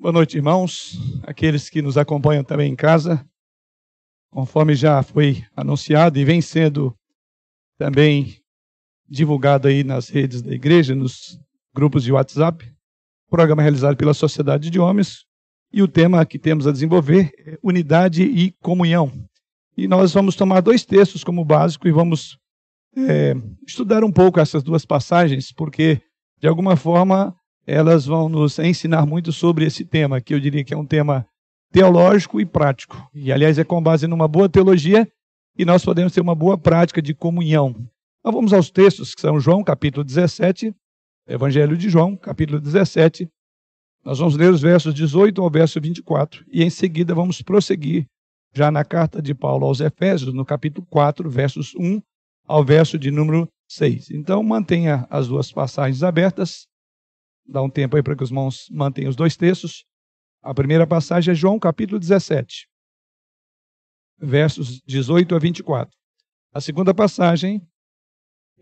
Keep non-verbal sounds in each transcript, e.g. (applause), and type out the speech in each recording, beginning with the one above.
Boa noite, irmãos, aqueles que nos acompanham também em casa. Conforme já foi anunciado e vem sendo também divulgado aí nas redes da igreja, nos grupos de WhatsApp, programa realizado pela Sociedade de Homens, e o tema que temos a desenvolver é unidade e comunhão. E nós vamos tomar dois textos como básico e vamos é, estudar um pouco essas duas passagens, porque de alguma forma elas vão nos ensinar muito sobre esse tema, que eu diria que é um tema teológico e prático. E, aliás, é com base numa boa teologia e nós podemos ter uma boa prática de comunhão. Então, vamos aos textos, que são João, capítulo 17, Evangelho de João, capítulo 17. Nós vamos ler os versos 18 ao verso 24 e, em seguida, vamos prosseguir já na carta de Paulo aos Efésios, no capítulo 4, versos 1 ao verso de número 6. Então, mantenha as duas passagens abertas Dá um tempo aí para que os irmãos mantenham os dois textos. A primeira passagem é João capítulo 17, versos 18 a 24. A segunda passagem,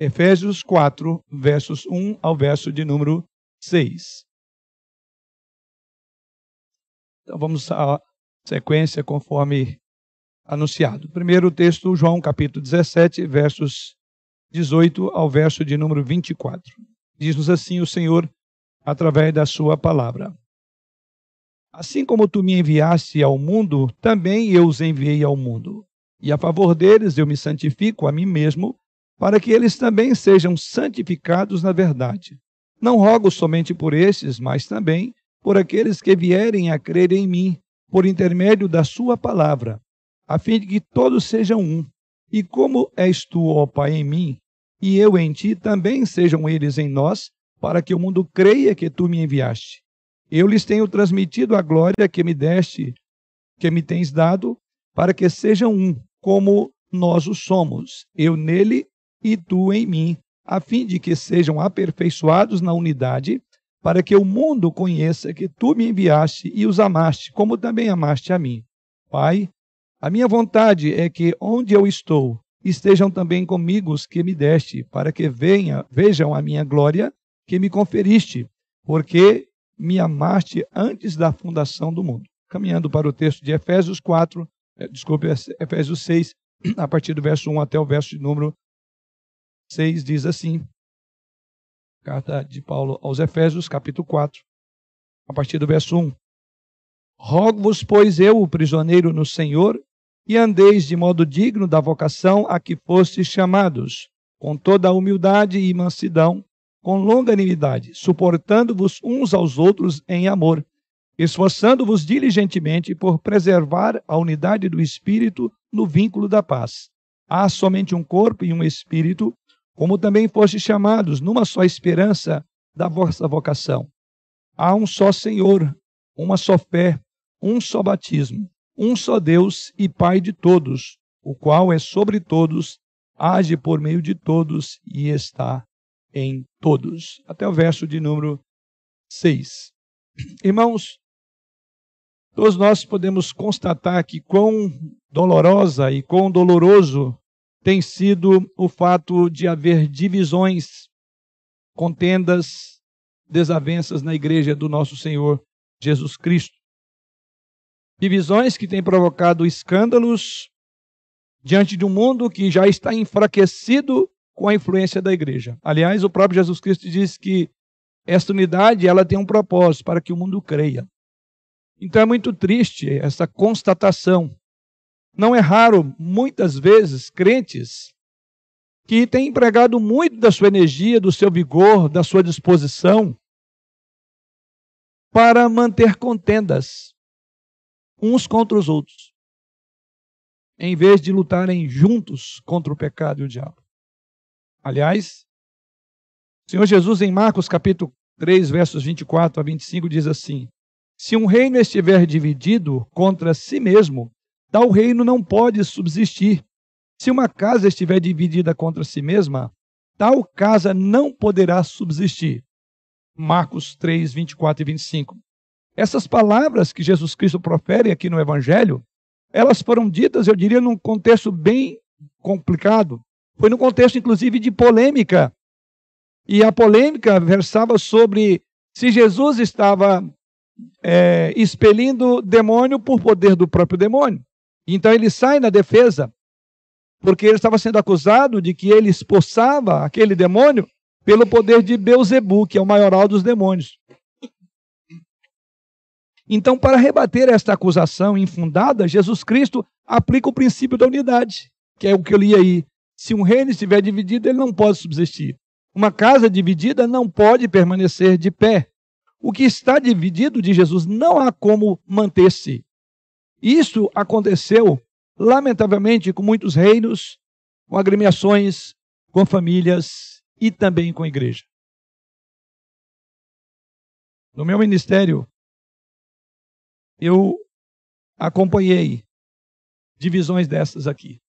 Efésios 4, versos 1 ao verso de número 6. Então vamos à sequência conforme anunciado. Primeiro texto, João capítulo 17, versos 18 ao verso de número 24. Diz-nos assim o Senhor através da sua palavra. Assim como tu me enviaste ao mundo, também eu os enviei ao mundo. E a favor deles eu me santifico a mim mesmo, para que eles também sejam santificados na verdade. Não rogo somente por estes, mas também por aqueles que vierem a crer em mim, por intermédio da sua palavra, a fim de que todos sejam um. E como és tu, ó Pai, em mim, e eu em ti, também sejam eles em nós, para que o mundo creia que tu me enviaste. Eu lhes tenho transmitido a glória que me deste, que me tens dado, para que sejam um, como nós o somos, eu nele e tu em mim, a fim de que sejam aperfeiçoados na unidade, para que o mundo conheça que tu me enviaste e os amaste, como também amaste a mim. Pai, a minha vontade é que onde eu estou, estejam também comigo os que me deste, para que venha, vejam a minha glória que me conferiste, porque me amaste antes da fundação do mundo. Caminhando para o texto de Efésios 4, eh, desculpe, Efésios 6, (clears throat) a partir do verso 1 até o verso de número 6, diz assim: Carta de Paulo aos Efésios, capítulo 4, a partir do verso 1. Rogo-vos, pois eu, o prisioneiro no Senhor, e andeis de modo digno da vocação a que fostes chamados, com toda a humildade e mansidão, com longanimidade, suportando-vos uns aos outros em amor, esforçando-vos diligentemente por preservar a unidade do espírito no vínculo da paz. Há somente um corpo e um espírito, como também fostes chamados numa só esperança da vossa vocação. Há um só Senhor, uma só fé, um só batismo, um só Deus e Pai de todos, o qual é sobre todos, age por meio de todos e está em todos. Até o verso de número 6. Irmãos, todos nós podemos constatar que quão dolorosa e quão doloroso tem sido o fato de haver divisões, contendas, desavenças na igreja do nosso Senhor Jesus Cristo. Divisões que têm provocado escândalos diante de um mundo que já está enfraquecido com a influência da igreja. Aliás, o próprio Jesus Cristo diz que esta unidade ela tem um propósito para que o mundo creia. Então é muito triste essa constatação. Não é raro, muitas vezes, crentes que têm empregado muito da sua energia, do seu vigor, da sua disposição para manter contendas uns contra os outros, em vez de lutarem juntos contra o pecado e o diabo. Aliás, o Senhor Jesus, em Marcos capítulo 3, versos 24 a 25, diz assim: Se um reino estiver dividido contra si mesmo, tal reino não pode subsistir. Se uma casa estiver dividida contra si mesma, tal casa não poderá subsistir. Marcos 3, 24 e 25. Essas palavras que Jesus Cristo profere aqui no Evangelho, elas foram ditas, eu diria, num contexto bem complicado, foi no contexto, inclusive, de polêmica. E a polêmica versava sobre se Jesus estava é, expelindo demônio por poder do próprio demônio. Então ele sai na defesa, porque ele estava sendo acusado de que ele expulsava aquele demônio pelo poder de Beuzebu, que é o maioral dos demônios. Então, para rebater esta acusação infundada, Jesus Cristo aplica o princípio da unidade, que é o que eu li aí. Se um reino estiver dividido, ele não pode subsistir. Uma casa dividida não pode permanecer de pé. O que está dividido de Jesus não há como manter-se. Isso aconteceu, lamentavelmente, com muitos reinos, com agremiações, com famílias e também com a igreja. No meu ministério, eu acompanhei divisões dessas aqui.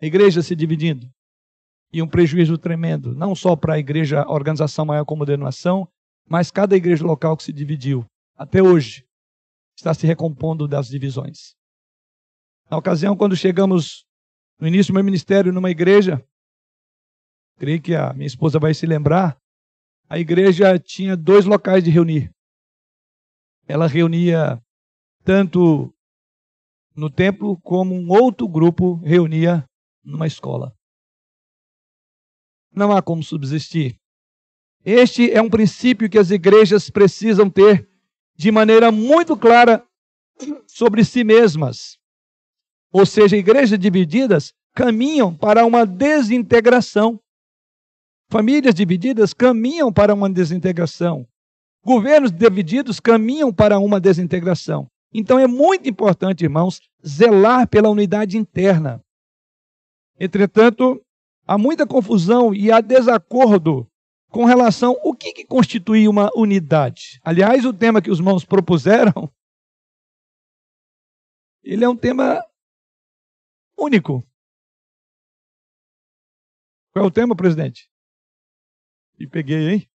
A igreja se dividindo. E um prejuízo tremendo, não só para a igreja, a organização maior como denominação, mas cada igreja local que se dividiu, até hoje, está se recompondo das divisões. Na ocasião, quando chegamos no início do meu ministério numa igreja, creio que a minha esposa vai se lembrar, a igreja tinha dois locais de reunir. Ela reunia tanto no templo como um outro grupo reunia numa escola. Não há como subsistir. Este é um princípio que as igrejas precisam ter de maneira muito clara sobre si mesmas. Ou seja, igrejas divididas caminham para uma desintegração. Famílias divididas caminham para uma desintegração. Governos divididos caminham para uma desintegração. Então é muito importante, irmãos, zelar pela unidade interna. Entretanto, há muita confusão e há desacordo com relação ao que, que constitui uma unidade. Aliás, o tema que os irmãos propuseram, ele é um tema único. Qual é o tema, presidente? E peguei, hein?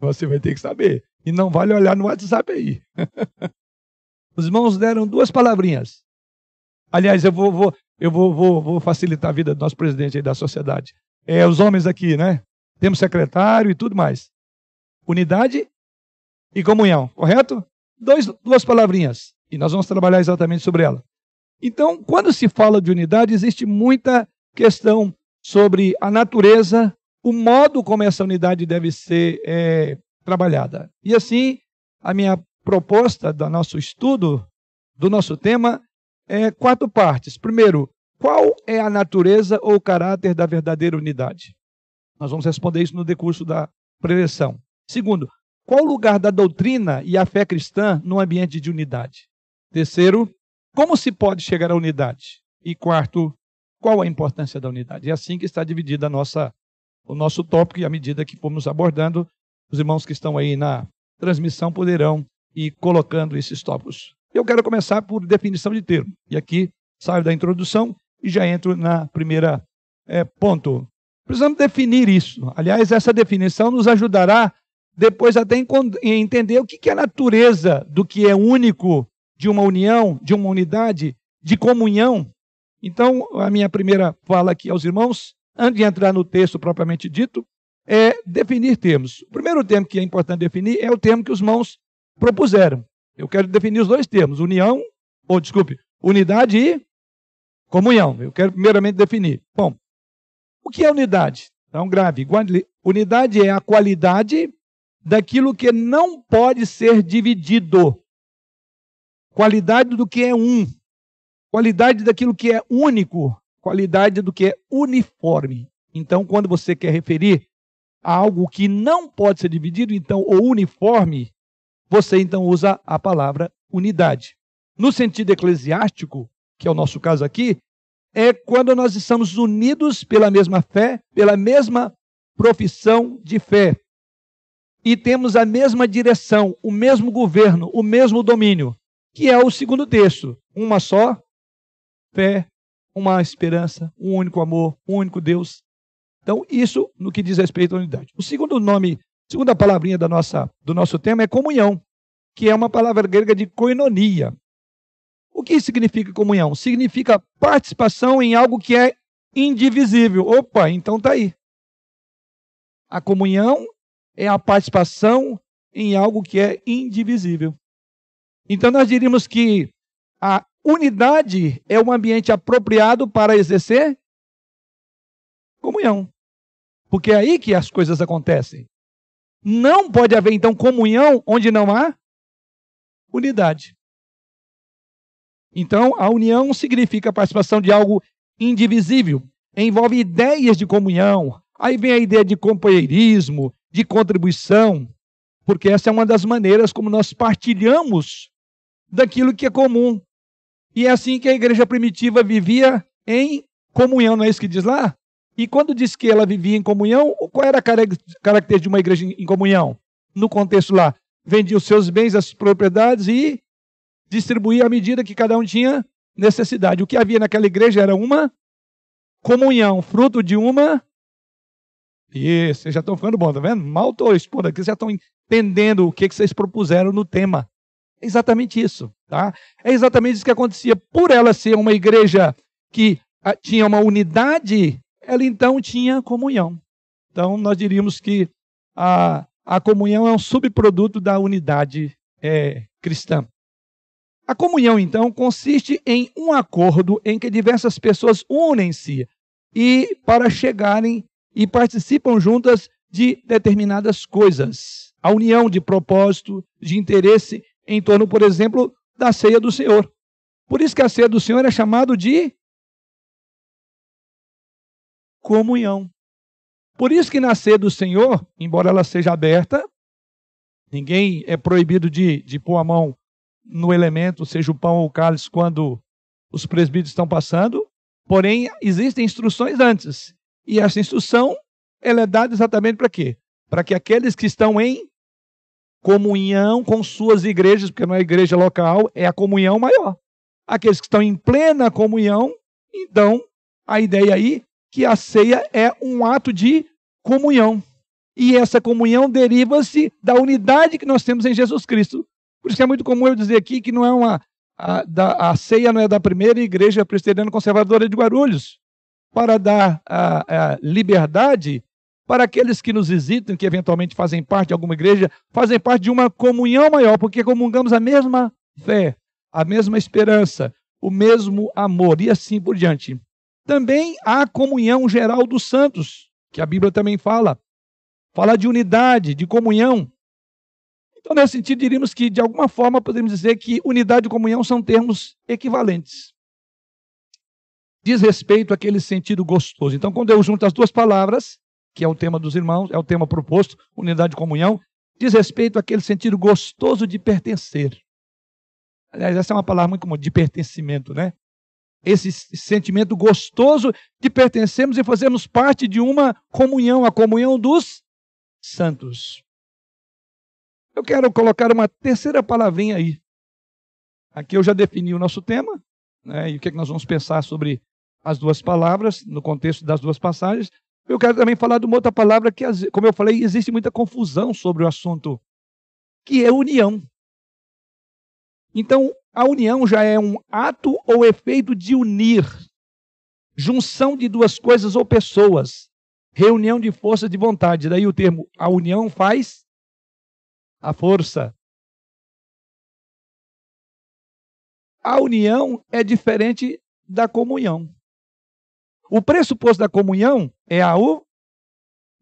Você vai ter que saber. E não vale olhar no WhatsApp aí. (laughs) Os irmãos deram duas palavrinhas. Aliás, eu vou, vou eu vou, vou, vou, facilitar a vida do nosso presidente aí da sociedade. É, os homens aqui, né? Temos secretário e tudo mais. Unidade e comunhão, correto? Dois, duas palavrinhas. E nós vamos trabalhar exatamente sobre ela. Então, quando se fala de unidade, existe muita questão sobre a natureza, o modo como essa unidade deve ser é, trabalhada. E assim, a minha proposta do nosso estudo, do nosso tema, é quatro partes. Primeiro, qual é a natureza ou caráter da verdadeira unidade? Nós vamos responder isso no decurso da preleção. Segundo, qual o lugar da doutrina e a fé cristã no ambiente de unidade? Terceiro, como se pode chegar à unidade? E quarto, qual a importância da unidade? É assim que está dividida a nossa, o nosso tópico e à medida que formos abordando, os irmãos que estão aí na transmissão poderão ir colocando esses tópicos. Eu quero começar por definição de termo. E aqui saio da introdução e já entro na primeira é, ponto. Precisamos definir isso. Aliás, essa definição nos ajudará depois até em entender o que é a natureza do que é único de uma união, de uma unidade, de comunhão. Então, a minha primeira fala aqui aos irmãos, antes de entrar no texto propriamente dito, é definir termos. O primeiro termo que é importante definir é o termo que os irmãos propuseram. Eu quero definir os dois termos, união, ou desculpe, unidade e comunhão. Eu quero primeiramente definir. Bom, o que é unidade? Então, grave. Unidade é a qualidade daquilo que não pode ser dividido. Qualidade do que é um. Qualidade daquilo que é único. Qualidade do que é uniforme. Então, quando você quer referir a algo que não pode ser dividido, então o uniforme, você então usa a palavra unidade. No sentido eclesiástico, que é o nosso caso aqui, é quando nós estamos unidos pela mesma fé, pela mesma profissão de fé. E temos a mesma direção, o mesmo governo, o mesmo domínio, que é o segundo texto. Uma só fé, uma esperança, um único amor, um único Deus. Então, isso no que diz respeito à unidade. O segundo nome, segunda palavrinha da nossa, do nosso tema é comunhão, que é uma palavra grega de koinonia, o que significa comunhão? Significa participação em algo que é indivisível. Opa, então tá aí. A comunhão é a participação em algo que é indivisível. Então nós diríamos que a unidade é um ambiente apropriado para exercer comunhão. Porque é aí que as coisas acontecem. Não pode haver, então, comunhão onde não há unidade. Então, a união significa a participação de algo indivisível, envolve ideias de comunhão. Aí vem a ideia de companheirismo, de contribuição, porque essa é uma das maneiras como nós partilhamos daquilo que é comum. E é assim que a igreja primitiva vivia em comunhão, não é isso que diz lá? E quando diz que ela vivia em comunhão, qual era a característica de uma igreja em comunhão? No contexto lá, vendia os seus bens, as propriedades e distribuía à medida que cada um tinha necessidade. O que havia naquela igreja era uma comunhão, fruto de uma. E vocês já estão ficando bom, tá vendo? Mal estou expondo aqui, vocês já estão entendendo o que, que vocês propuseram no tema. É exatamente isso, tá? É exatamente isso que acontecia. Por ela ser uma igreja que ah, tinha uma unidade ela então tinha comunhão. Então, nós diríamos que a, a comunhão é um subproduto da unidade é, cristã. A comunhão, então, consiste em um acordo em que diversas pessoas unem-se e para chegarem e participam juntas de determinadas coisas. A união de propósito, de interesse em torno, por exemplo, da ceia do Senhor. Por isso que a ceia do Senhor é chamado de comunhão. Por isso que na ceia do Senhor, embora ela seja aberta, ninguém é proibido de, de pôr a mão no elemento, seja o pão ou o cálice, quando os presbíteros estão passando, porém existem instruções antes. E essa instrução, ela é dada exatamente para quê? Para que aqueles que estão em comunhão com suas igrejas, porque não é igreja local, é a comunhão maior. Aqueles que estão em plena comunhão, então a ideia aí que a ceia é um ato de comunhão. E essa comunhão deriva-se da unidade que nós temos em Jesus Cristo. Por isso é muito comum eu dizer aqui que não é uma. A, da, a ceia não é da primeira igreja presbiteriana conservadora de Guarulhos, para dar a, a liberdade para aqueles que nos visitam, que eventualmente fazem parte de alguma igreja, fazem parte de uma comunhão maior, porque comungamos a mesma fé, a mesma esperança, o mesmo amor e assim por diante. Também há comunhão geral dos santos, que a Bíblia também fala. Fala de unidade, de comunhão. Então, nesse sentido, diríamos que, de alguma forma, podemos dizer que unidade e comunhão são termos equivalentes. Diz respeito àquele sentido gostoso. Então, quando eu junto as duas palavras, que é o tema dos irmãos, é o tema proposto, unidade e comunhão, diz respeito àquele sentido gostoso de pertencer. Aliás, essa é uma palavra muito comum, de pertencimento, né? Esse sentimento gostoso de pertencermos e fazermos parte de uma comunhão, a comunhão dos santos. Eu quero colocar uma terceira palavrinha aí. Aqui eu já defini o nosso tema, né, e o que, é que nós vamos pensar sobre as duas palavras, no contexto das duas passagens. Eu quero também falar de uma outra palavra que, como eu falei, existe muita confusão sobre o assunto, que é união. Então, a união já é um ato ou efeito de unir, junção de duas coisas ou pessoas, reunião de forças de vontade. Daí o termo a união faz a força. A união é diferente da comunhão. O pressuposto da comunhão é a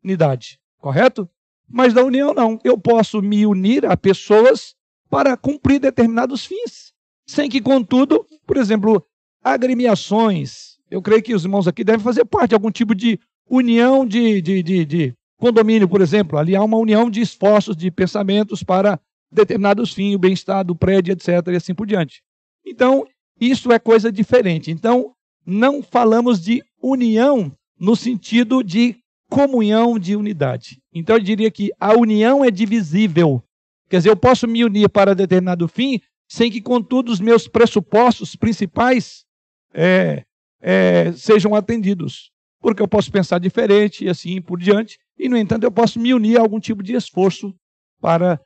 unidade, correto? Mas da união não. Eu posso me unir a pessoas para cumprir determinados fins sem que, contudo, por exemplo, agremiações, eu creio que os irmãos aqui devem fazer parte de algum tipo de união de, de, de, de condomínio, por exemplo. Ali há uma união de esforços, de pensamentos para determinados fins, o bem-estar do prédio, etc., e assim por diante. Então, isso é coisa diferente. Então, não falamos de união no sentido de comunhão de unidade. Então, eu diria que a união é divisível. Quer dizer, eu posso me unir para determinado fim, sem que, contudo, os meus pressupostos principais é, é, sejam atendidos. Porque eu posso pensar diferente e assim por diante, e, no entanto, eu posso me unir a algum tipo de esforço para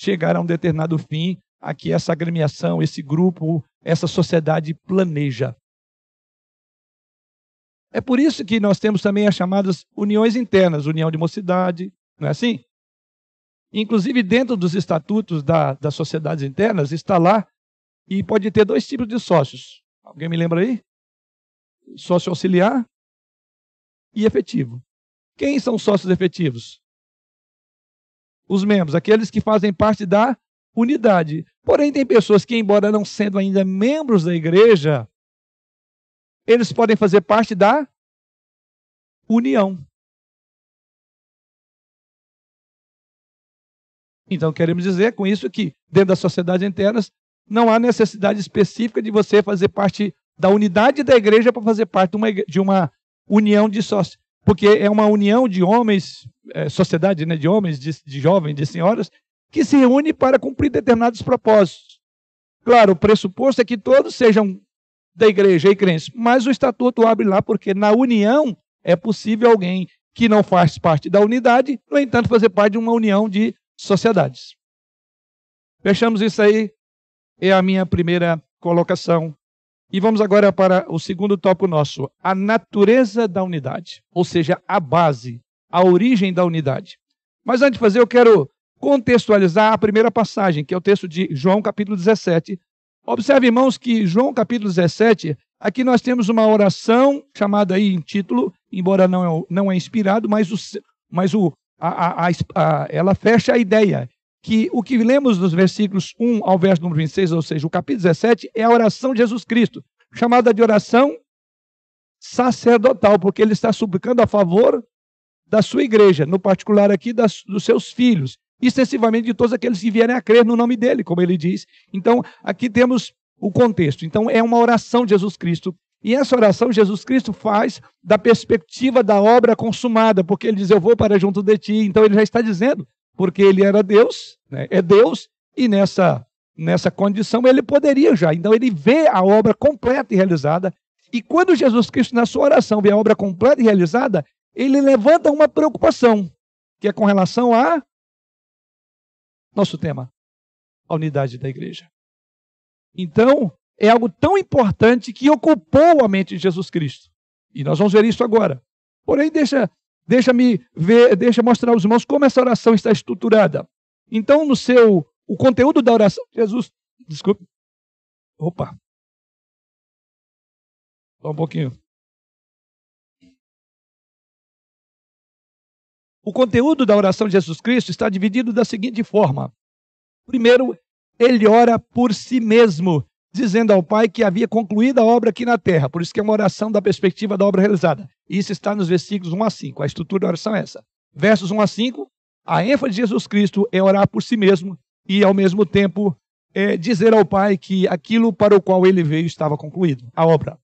chegar a um determinado fim a que essa agremiação, esse grupo, essa sociedade planeja. É por isso que nós temos também as chamadas uniões internas, união de mocidade, não é assim? Inclusive, dentro dos estatutos da, das sociedades internas, está lá e pode ter dois tipos de sócios. Alguém me lembra aí? Sócio auxiliar e efetivo. Quem são sócios efetivos? Os membros, aqueles que fazem parte da unidade. Porém, tem pessoas que, embora não sendo ainda membros da igreja, eles podem fazer parte da união. Então, queremos dizer com isso que, dentro das sociedades internas, não há necessidade específica de você fazer parte da unidade da igreja para fazer parte de uma, de uma, união de sócios. Porque é uma união de homens, é, sociedade né, de homens, de, de jovens, de senhoras, que se reúne para cumprir determinados propósitos. Claro, o pressuposto é que todos sejam da igreja e crentes, mas o estatuto abre lá porque na união é possível alguém que não faz parte da unidade, no entanto, fazer parte de uma união de sociedades. Fechamos isso aí, é a minha primeira colocação. E vamos agora para o segundo tópico nosso, a natureza da unidade, ou seja, a base, a origem da unidade. Mas antes de fazer, eu quero contextualizar a primeira passagem, que é o texto de João capítulo 17. Observe, irmãos, que João capítulo 17, aqui nós temos uma oração chamada aí em título, embora não é, não é inspirado, mas, o, mas o, a, a, a, ela fecha a ideia que o que lemos nos versículos 1 ao verso número 26, ou seja, o capítulo 17, é a oração de Jesus Cristo, chamada de oração sacerdotal, porque ele está suplicando a favor da sua igreja, no particular aqui das, dos seus filhos, extensivamente de todos aqueles que vierem a crer no nome dele, como ele diz. Então, aqui temos o contexto. Então, é uma oração de Jesus Cristo. E essa oração Jesus Cristo faz da perspectiva da obra consumada, porque ele diz: Eu vou para junto de ti. Então, ele já está dizendo porque ele era Deus, né? é Deus, e nessa, nessa condição ele poderia já. Então ele vê a obra completa e realizada. E quando Jesus Cristo, na sua oração, vê a obra completa e realizada, ele levanta uma preocupação, que é com relação a nosso tema, a unidade da igreja. Então, é algo tão importante que ocupou a mente de Jesus Cristo. E nós vamos ver isso agora. Porém, deixa Deixa-me ver, deixa mostrar aos irmãos como essa oração está estruturada. Então, no seu, o conteúdo da oração, Jesus, desculpe. Opa. Só um pouquinho. O conteúdo da oração de Jesus Cristo está dividido da seguinte forma: primeiro, ele ora por si mesmo, dizendo ao Pai que havia concluído a obra aqui na terra. Por isso que é uma oração da perspectiva da obra realizada. Isso está nos versículos 1 a 5. A estrutura da oração é essa. Versos 1 a 5, a ênfase de Jesus Cristo é orar por si mesmo e, ao mesmo tempo, é dizer ao Pai que aquilo para o qual ele veio estava concluído, a obra.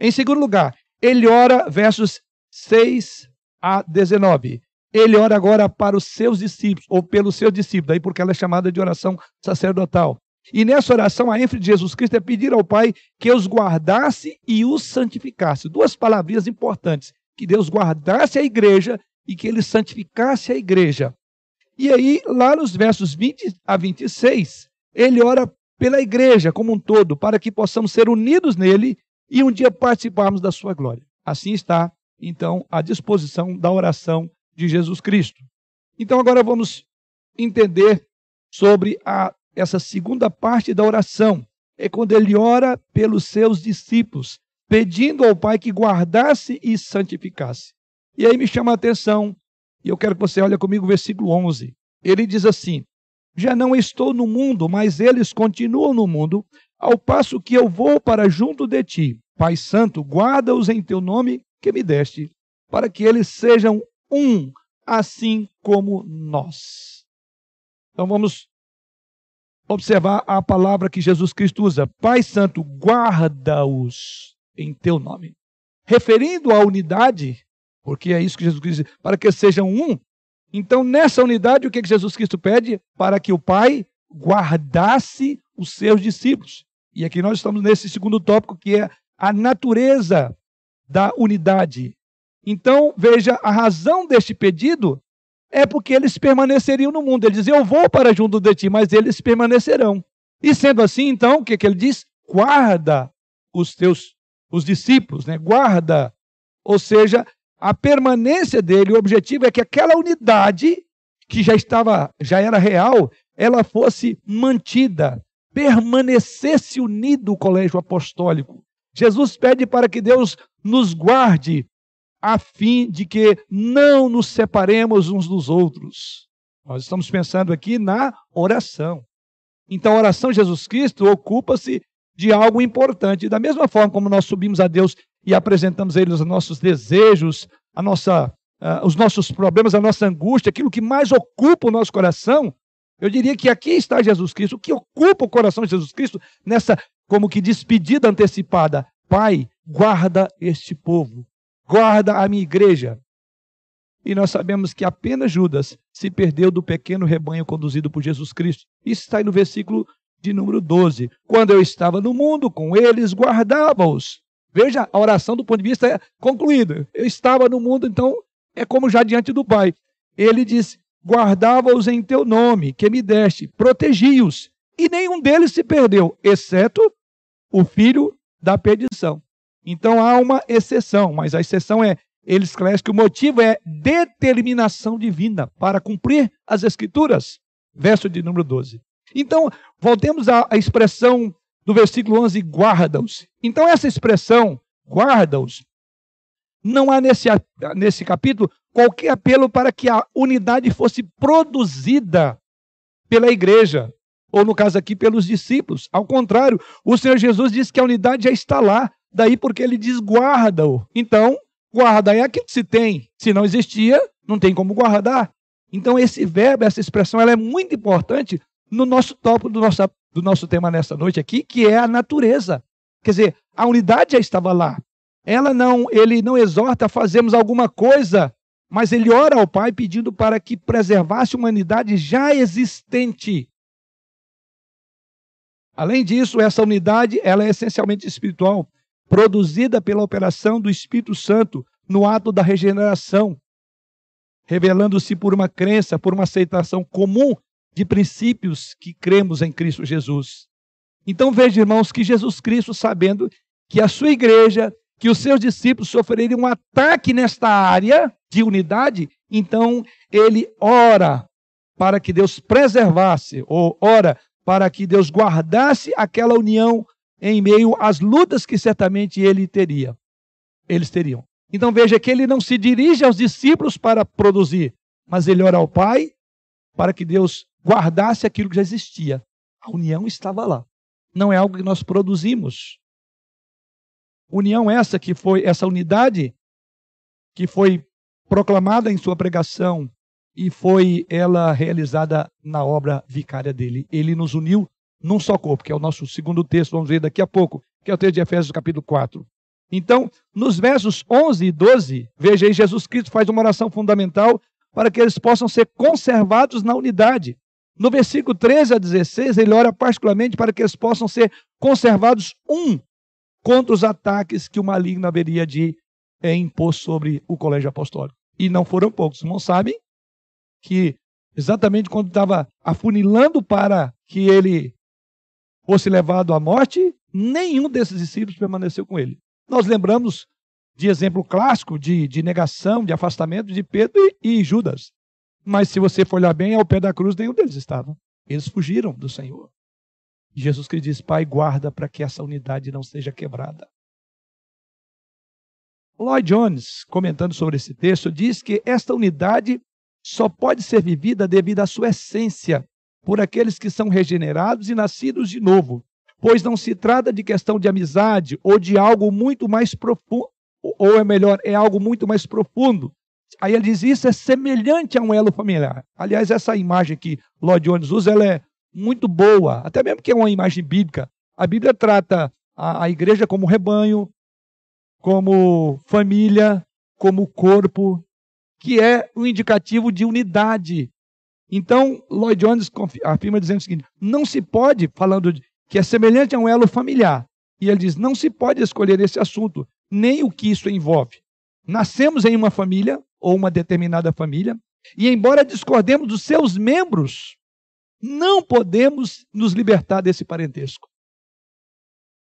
Em segundo lugar, ele ora, versos 6 a 19. Ele ora agora para os seus discípulos, ou pelos seus discípulos, daí porque ela é chamada de oração sacerdotal. E nessa oração, a ênfase de Jesus Cristo é pedir ao Pai que os guardasse e os santificasse. Duas palavrinhas importantes: que Deus guardasse a igreja e que ele santificasse a igreja. E aí, lá nos versos 20 a 26, ele ora pela igreja como um todo, para que possamos ser unidos nele e um dia participarmos da sua glória. Assim está, então, a disposição da oração de Jesus Cristo. Então, agora vamos entender sobre a essa segunda parte da oração é quando ele ora pelos seus discípulos, pedindo ao Pai que guardasse e santificasse. E aí me chama a atenção, e eu quero que você olhe comigo o versículo 11. Ele diz assim: Já não estou no mundo, mas eles continuam no mundo, ao passo que eu vou para junto de ti. Pai Santo, guarda-os em teu nome que me deste, para que eles sejam um, assim como nós. Então vamos observar a palavra que Jesus Cristo usa: Pai Santo, guarda-os em teu nome. Referindo à unidade, porque é isso que Jesus Cristo diz, para que sejam um. Então, nessa unidade, o que Jesus Cristo pede? Para que o Pai guardasse os seus discípulos. E aqui nós estamos nesse segundo tópico, que é a natureza da unidade. Então, veja, a razão deste pedido é porque eles permaneceriam no mundo. Ele diz: Eu vou para junto de ti, mas eles permanecerão. E sendo assim, então, o que, que ele diz? Guarda os teus os discípulos, né? Guarda. Ou seja, a permanência dele, o objetivo é que aquela unidade que já estava, já era real, ela fosse mantida, permanecesse unido o colégio apostólico. Jesus pede para que Deus nos guarde, a fim de que não nos separemos uns dos outros. Nós estamos pensando aqui na oração. Então, a oração de Jesus Cristo ocupa-se de algo importante. Da mesma forma como nós subimos a Deus e apresentamos a Ele os nossos desejos, a nossa, uh, os nossos problemas, a nossa angústia, aquilo que mais ocupa o nosso coração, eu diria que aqui está Jesus Cristo. O que ocupa o coração de Jesus Cristo nessa, como que despedida antecipada? Pai, guarda este povo, guarda a minha igreja. E nós sabemos que apenas Judas se perdeu do pequeno rebanho conduzido por Jesus Cristo. Isso está aí no versículo de número 12. Quando eu estava no mundo com eles, guardava-os. Veja, a oração do ponto de vista é concluída. Eu estava no mundo, então é como já diante do Pai. Ele diz: guardava-os em teu nome, que me deste, protegi-os, e nenhum deles se perdeu, exceto o filho da perdição. Então há uma exceção, mas a exceção é, ele esclarece que o motivo é determinação divina para cumprir as escrituras. Verso de número 12. Então, voltemos à, expressão do versículo 11, guarda-os. Então, essa expressão, guarda-os, não há nesse, nesse capítulo qualquer apelo para que a unidade fosse produzida pela igreja, ou no caso aqui, pelos discípulos. Ao contrário, o Senhor Jesus diz que a unidade já está lá, daí porque ele diz guarda-o. Então, guarda é aquilo que se tem. Se não existia, não tem como guardar. Então, esse verbo, essa expressão, ela é muito importante no nosso tópico do nosso, do nosso tema nessa noite aqui, que é a natureza. Quer dizer, a unidade já estava lá. Ela não, ele não exorta a fazermos alguma coisa, mas ele ora ao Pai pedindo para que preservasse a humanidade já existente. Além disso, essa unidade ela é essencialmente espiritual, produzida pela operação do Espírito Santo no ato da regeneração, revelando-se por uma crença, por uma aceitação comum de princípios que cremos em Cristo Jesus. Então veja, irmãos, que Jesus Cristo, sabendo que a sua igreja, que os seus discípulos sofreriam um ataque nesta área de unidade, então ele ora para que Deus preservasse, ou ora para que Deus guardasse aquela união em meio às lutas que certamente ele teria. Eles teriam. Então veja que ele não se dirige aos discípulos para produzir, mas ele ora ao Pai para que Deus guardasse aquilo que já existia. A união estava lá. Não é algo que nós produzimos. União essa que foi essa unidade que foi proclamada em sua pregação e foi ela realizada na obra vicária dele. Ele nos uniu num só corpo, que é o nosso segundo texto, vamos ver daqui a pouco, que é o texto de Efésios capítulo 4. Então, nos versos 11 e 12, veja aí, Jesus Cristo faz uma oração fundamental para que eles possam ser conservados na unidade. No versículo 13 a 16, ele ora particularmente para que eles possam ser conservados um contra os ataques que o maligno haveria de é, impor sobre o colégio apostólico. E não foram poucos. Os irmãos sabem que exatamente quando estava afunilando para que ele fosse levado à morte, nenhum desses discípulos permaneceu com ele. Nós lembramos de exemplo clássico de, de negação, de afastamento de Pedro e, e Judas. Mas se você for olhar bem, ao pé da cruz, nenhum deles estava. Eles fugiram do Senhor. Jesus que diz: Pai, guarda para que essa unidade não seja quebrada. Lloyd Jones, comentando sobre esse texto, diz que esta unidade só pode ser vivida devido à sua essência, por aqueles que são regenerados e nascidos de novo, pois não se trata de questão de amizade ou de algo muito mais profundo, ou é melhor, é algo muito mais profundo. Aí ele diz: Isso é semelhante a um elo familiar. Aliás, essa imagem que Lloyd Jones usa, ela é muito boa, até mesmo que é uma imagem bíblica. A Bíblia trata a, a igreja como rebanho, como família, como corpo, que é um indicativo de unidade. Então, Lloyd Jones afirma dizendo o seguinte: não se pode, falando de, que é semelhante a um elo familiar, e ele diz: não se pode escolher esse assunto, nem o que isso envolve. Nascemos em uma família, ou uma determinada família, e embora discordemos dos seus membros, não podemos nos libertar desse parentesco.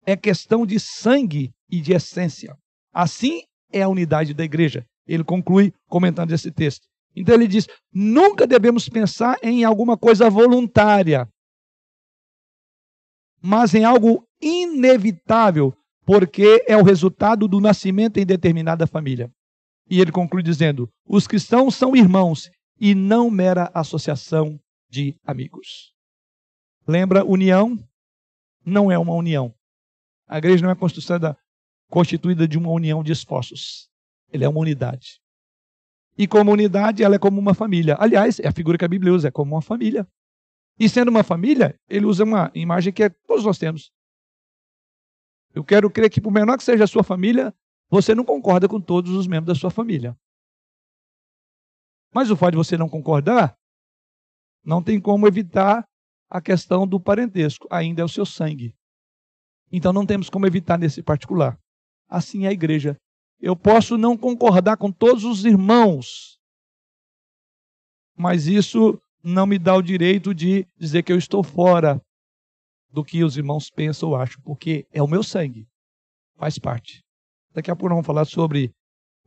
É questão de sangue e de essência. Assim é a unidade da igreja. Ele conclui comentando esse texto. Então ele diz: nunca devemos pensar em alguma coisa voluntária, mas em algo inevitável, porque é o resultado do nascimento em determinada família. E ele conclui dizendo: os cristãos são irmãos e não mera associação de amigos. Lembra, união não é uma união. A igreja não é constituída, constituída de uma união de esforços. Ele é uma unidade. E como unidade, ela é como uma família. Aliás, é a figura que a Bíblia usa, é como uma família. E sendo uma família, ele usa uma imagem que é, todos nós temos. Eu quero crer que, por menor que seja a sua família, você não concorda com todos os membros da sua família. Mas o fato de você não concordar, não tem como evitar a questão do parentesco. Ainda é o seu sangue. Então não temos como evitar nesse particular. Assim é a igreja. Eu posso não concordar com todos os irmãos, mas isso não me dá o direito de dizer que eu estou fora do que os irmãos pensam ou acham, porque é o meu sangue, faz parte. Daqui a pouco vamos falar sobre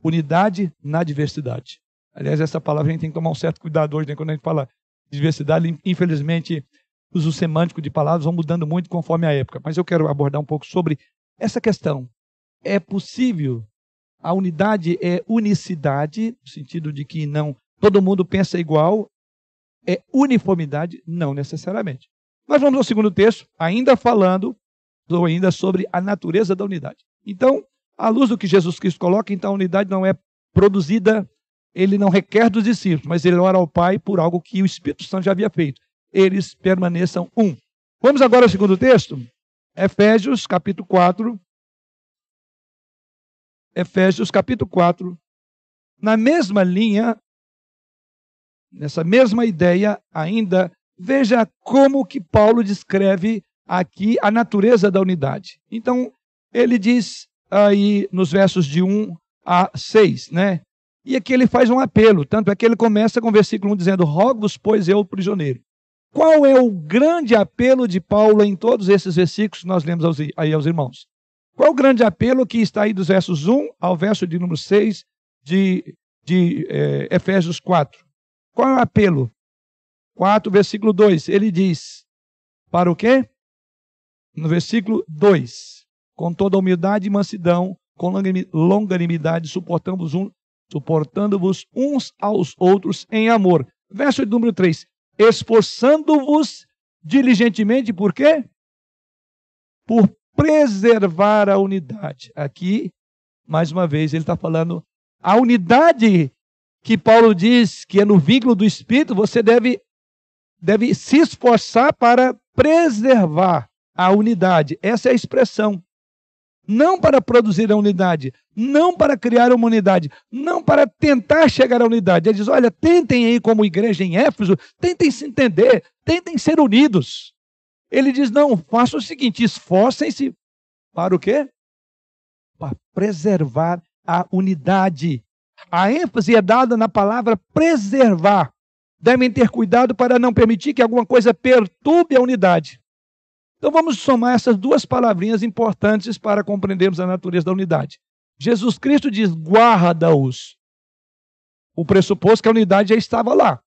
unidade na diversidade. Aliás, essa palavra a gente tem que tomar um certo cuidado hoje, né? quando a gente fala diversidade, infelizmente, os uso semântico de palavras vão mudando muito conforme a época. Mas eu quero abordar um pouco sobre essa questão. É possível, a unidade é unicidade, no sentido de que não todo mundo pensa igual, é uniformidade? Não necessariamente. Mas vamos ao segundo texto, ainda falando ou ainda sobre a natureza da unidade. Então, à luz do que Jesus Cristo coloca, então a unidade não é produzida, ele não requer dos discípulos, mas ele ora ao Pai por algo que o Espírito Santo já havia feito. Eles permaneçam um. Vamos agora ao segundo texto? Efésios, capítulo 4. Efésios, capítulo 4. Na mesma linha, nessa mesma ideia ainda, veja como que Paulo descreve aqui a natureza da unidade. Então, ele diz aí nos versos de 1 a 6, né? E aqui ele faz um apelo, tanto é que ele começa com o versículo 1 dizendo: Rogo-vos, pois eu, prisioneiro. Qual é o grande apelo de Paulo em todos esses versículos que nós lemos aí aos irmãos? Qual o grande apelo que está aí dos versos 1 ao verso de número 6 de, de é, Efésios 4? Qual é o apelo? 4, versículo 2, ele diz: Para o quê? No versículo 2: Com toda humildade e mansidão, com longanimidade, suportamos um, suportando-vos uns aos outros em amor. Verso de número 3: Esforçando-vos diligentemente, por quê? Por preservar a unidade. Aqui, mais uma vez, ele está falando a unidade que Paulo diz que é no vínculo do Espírito, você deve deve se esforçar para preservar a unidade. Essa é a expressão. Não para produzir a unidade, não para criar uma unidade, não para tentar chegar à unidade. Ele diz: olha, tentem aí, como igreja em Éfeso, tentem se entender, tentem ser unidos. Ele diz: não, façam o seguinte, esforcem-se para o quê? Para preservar a unidade. A ênfase é dada na palavra preservar devem ter cuidado para não permitir que alguma coisa perturbe a unidade. Então vamos somar essas duas palavrinhas importantes para compreendermos a natureza da unidade. Jesus Cristo diz: guarda-os. O pressuposto que a unidade já estava lá.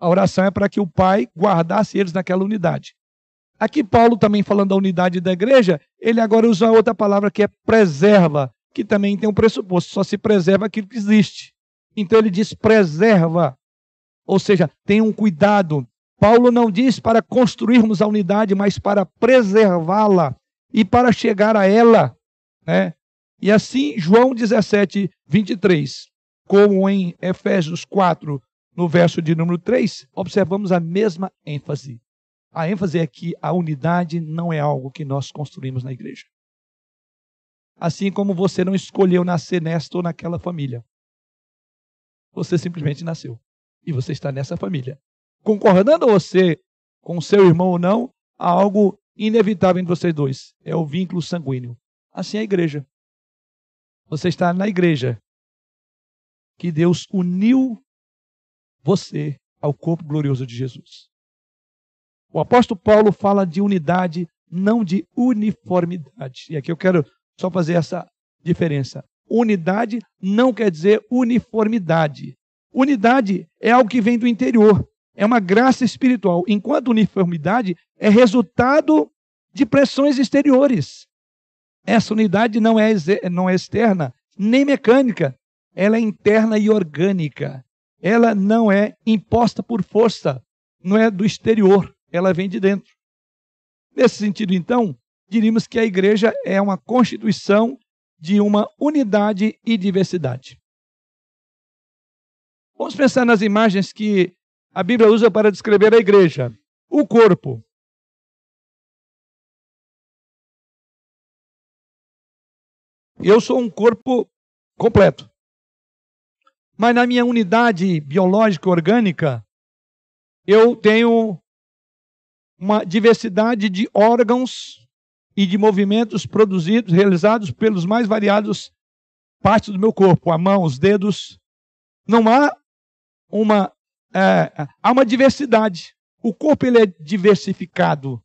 A oração é para que o Pai guardasse eles naquela unidade. Aqui, Paulo, também falando da unidade da igreja, ele agora usa outra palavra que é preserva, que também tem um pressuposto, só se preserva aquilo que existe. Então ele diz: preserva. Ou seja, tenham cuidado. Paulo não diz para construirmos a unidade, mas para preservá-la e para chegar a ela. Né? E assim, João 17, 23, como em Efésios 4, no verso de número 3, observamos a mesma ênfase. A ênfase é que a unidade não é algo que nós construímos na igreja. Assim como você não escolheu nascer nesta ou naquela família. Você simplesmente nasceu e você está nessa família. Concordando você com seu irmão ou não, há algo inevitável entre vocês dois: é o vínculo sanguíneo. Assim é a igreja. Você está na igreja que Deus uniu você ao corpo glorioso de Jesus. O apóstolo Paulo fala de unidade, não de uniformidade. E aqui eu quero só fazer essa diferença. Unidade não quer dizer uniformidade. Unidade é algo que vem do interior, é uma graça espiritual, enquanto uniformidade é resultado de pressões exteriores. Essa unidade não é, não é externa, nem mecânica, ela é interna e orgânica. Ela não é imposta por força, não é do exterior, ela vem de dentro. Nesse sentido, então, diríamos que a igreja é uma constituição de uma unidade e diversidade. Vamos pensar nas imagens que a Bíblia usa para descrever a igreja. O corpo. Eu sou um corpo completo. Mas na minha unidade biológica orgânica, eu tenho uma diversidade de órgãos e de movimentos produzidos, realizados pelos mais variados partes do meu corpo, a mão, os dedos. Não há uma é, há uma diversidade. O corpo ele é diversificado,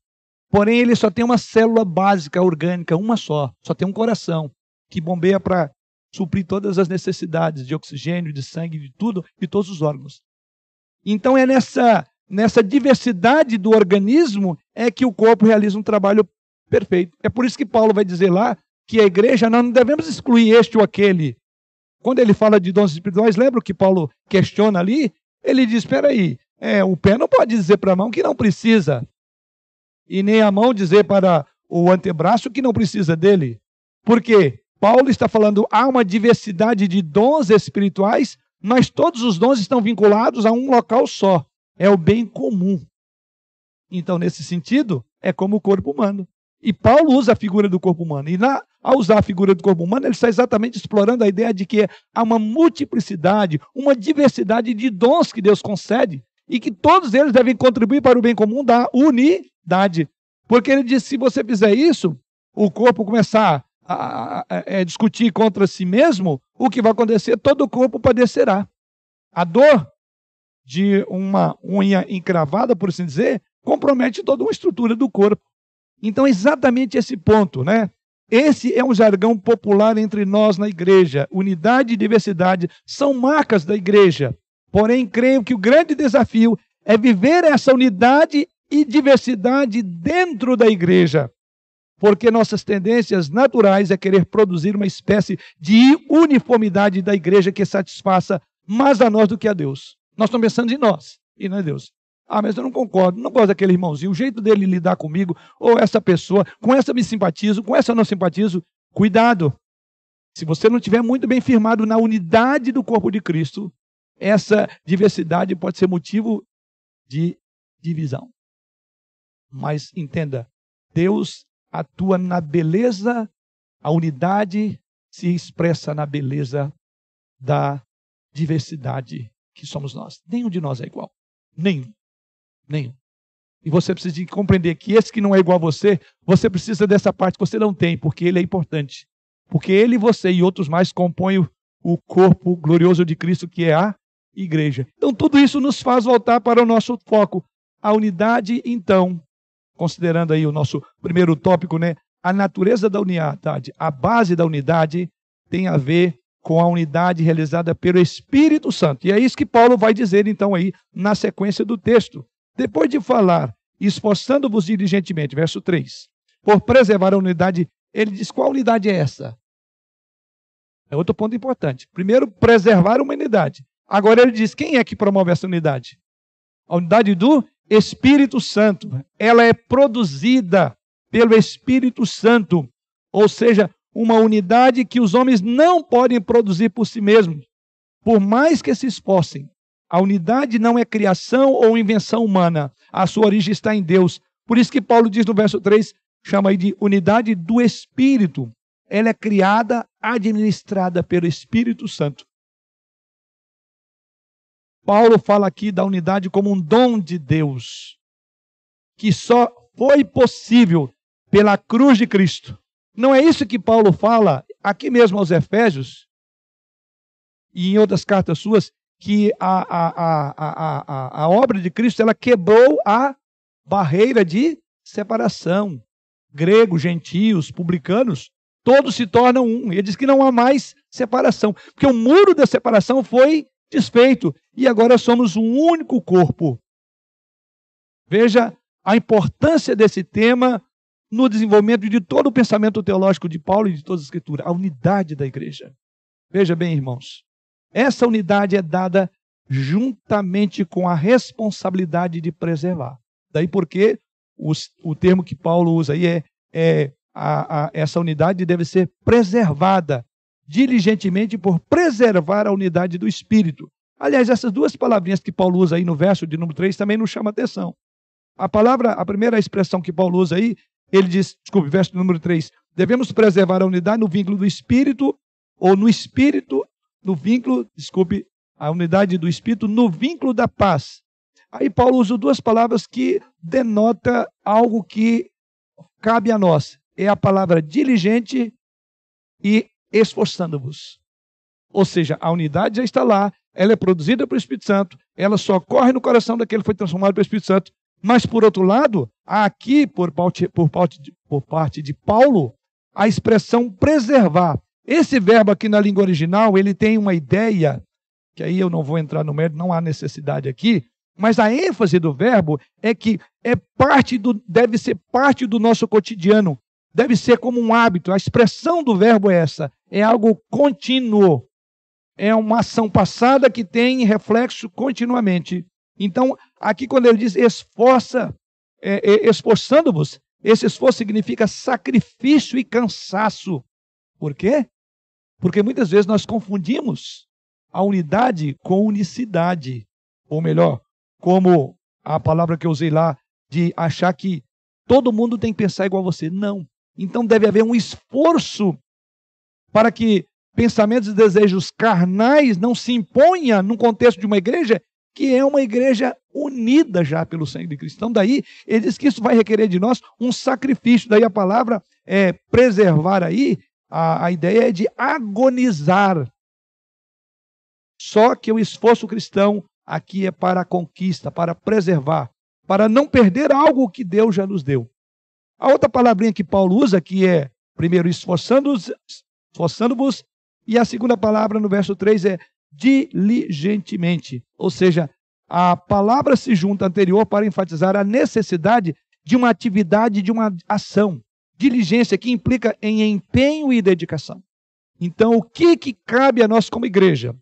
porém ele só tem uma célula básica orgânica, uma só, só tem um coração que bombeia para suprir todas as necessidades de oxigênio, de sangue, de tudo, de todos os órgãos. Então é nessa nessa diversidade do organismo é que o corpo realiza um trabalho perfeito. É por isso que Paulo vai dizer lá que a igreja nós não devemos excluir este ou aquele. Quando ele fala de dons espirituais, lembra o que Paulo questiona ali? Ele diz: espera aí, é, o pé não pode dizer para a mão que não precisa, e nem a mão dizer para o antebraço que não precisa dele. Porque Paulo está falando, há uma diversidade de dons espirituais, mas todos os dons estão vinculados a um local só. É o bem comum. Então, nesse sentido, é como o corpo humano. E Paulo usa a figura do corpo humano. E na, ao usar a figura do corpo humano, ele está exatamente explorando a ideia de que há uma multiplicidade, uma diversidade de dons que Deus concede e que todos eles devem contribuir para o bem comum da unidade. Porque ele diz: se você fizer isso, o corpo começar a, a, a, a é, discutir contra si mesmo, o que vai acontecer? Todo o corpo padecerá. A dor de uma unha encravada, por assim dizer, compromete toda uma estrutura do corpo. Então, exatamente esse ponto, né? Esse é um jargão popular entre nós na igreja. Unidade e diversidade são marcas da igreja. Porém, creio que o grande desafio é viver essa unidade e diversidade dentro da igreja. Porque nossas tendências naturais é querer produzir uma espécie de uniformidade da igreja que satisfaça mais a nós do que a Deus. Nós estamos pensando em nós e não é Deus. Ah, mas eu não concordo, não gosto daquele irmãozinho, o jeito dele lidar comigo, ou essa pessoa, com essa me simpatizo, com essa eu não simpatizo. Cuidado. Se você não estiver muito bem firmado na unidade do corpo de Cristo, essa diversidade pode ser motivo de divisão. Mas entenda, Deus atua na beleza, a unidade se expressa na beleza da diversidade que somos nós. Nenhum de nós é igual. Nenhum. Nenhum. E você precisa compreender que esse que não é igual a você, você precisa dessa parte que você não tem, porque ele é importante. Porque ele, você e outros mais compõem o corpo glorioso de Cristo, que é a igreja. Então, tudo isso nos faz voltar para o nosso foco. A unidade, então, considerando aí o nosso primeiro tópico, né? A natureza da unidade, a base da unidade tem a ver com a unidade realizada pelo Espírito Santo. E é isso que Paulo vai dizer, então, aí, na sequência do texto. Depois de falar, esforçando-vos diligentemente, verso 3, por preservar a unidade, ele diz: qual unidade é essa? É outro ponto importante. Primeiro, preservar uma unidade. Agora ele diz: quem é que promove essa unidade? A unidade do Espírito Santo. Ela é produzida pelo Espírito Santo. Ou seja, uma unidade que os homens não podem produzir por si mesmos, por mais que se esforcem. A unidade não é criação ou invenção humana. A sua origem está em Deus. Por isso que Paulo diz no verso 3, chama aí de unidade do Espírito. Ela é criada, administrada pelo Espírito Santo. Paulo fala aqui da unidade como um dom de Deus, que só foi possível pela cruz de Cristo. Não é isso que Paulo fala aqui mesmo aos Efésios e em outras cartas suas, que a, a, a, a, a obra de Cristo ela quebrou a barreira de separação. Gregos, gentios, publicanos, todos se tornam um. Ele diz que não há mais separação, porque o muro da separação foi desfeito e agora somos um único corpo. Veja a importância desse tema no desenvolvimento de todo o pensamento teológico de Paulo e de toda a Escritura, a unidade da igreja. Veja bem, irmãos, essa unidade é dada juntamente com a responsabilidade de preservar. Daí porque os, o termo que Paulo usa aí é, é a, a, essa unidade deve ser preservada diligentemente por preservar a unidade do Espírito. Aliás, essas duas palavrinhas que Paulo usa aí no verso de número 3 também nos chama atenção. A palavra, a primeira expressão que Paulo usa aí, ele diz, desculpe, verso número 3, devemos preservar a unidade no vínculo do Espírito, ou no Espírito, no vínculo, desculpe, a unidade do Espírito no vínculo da paz. Aí Paulo usa duas palavras que denota algo que cabe a nós. É a palavra diligente e esforçando-vos. Ou seja, a unidade já está lá, ela é produzida pelo Espírito Santo, ela só corre no coração daquele que foi transformado pelo Espírito Santo. Mas, por outro lado, aqui, por parte, por de, por parte de Paulo, a expressão preservar. Esse verbo aqui na língua original, ele tem uma ideia, que aí eu não vou entrar no mérito, não há necessidade aqui, mas a ênfase do verbo é que é parte do, deve ser parte do nosso cotidiano, deve ser como um hábito. A expressão do verbo é essa, é algo contínuo. É uma ação passada que tem reflexo continuamente. Então, aqui quando ele diz esforça, é, é, esforçando-vos, esse esforço significa sacrifício e cansaço. Por quê? Porque muitas vezes nós confundimos a unidade com unicidade. Ou melhor, como a palavra que eu usei lá, de achar que todo mundo tem que pensar igual a você. Não. Então deve haver um esforço para que pensamentos e desejos carnais não se imponham no contexto de uma igreja que é uma igreja unida já pelo sangue de Cristo. Então, daí, ele diz que isso vai requerer de nós um sacrifício. Daí a palavra é preservar aí, a, a ideia é de agonizar. Só que o esforço cristão aqui é para a conquista, para preservar, para não perder algo que Deus já nos deu. A outra palavrinha que Paulo usa, que é, primeiro, esforçando-vos, esforçando e a segunda palavra no verso 3 é diligentemente. Ou seja, a palavra se junta anterior para enfatizar a necessidade de uma atividade, de uma ação. Diligência que implica em empenho e dedicação. Então, o que, que cabe a nós como igreja?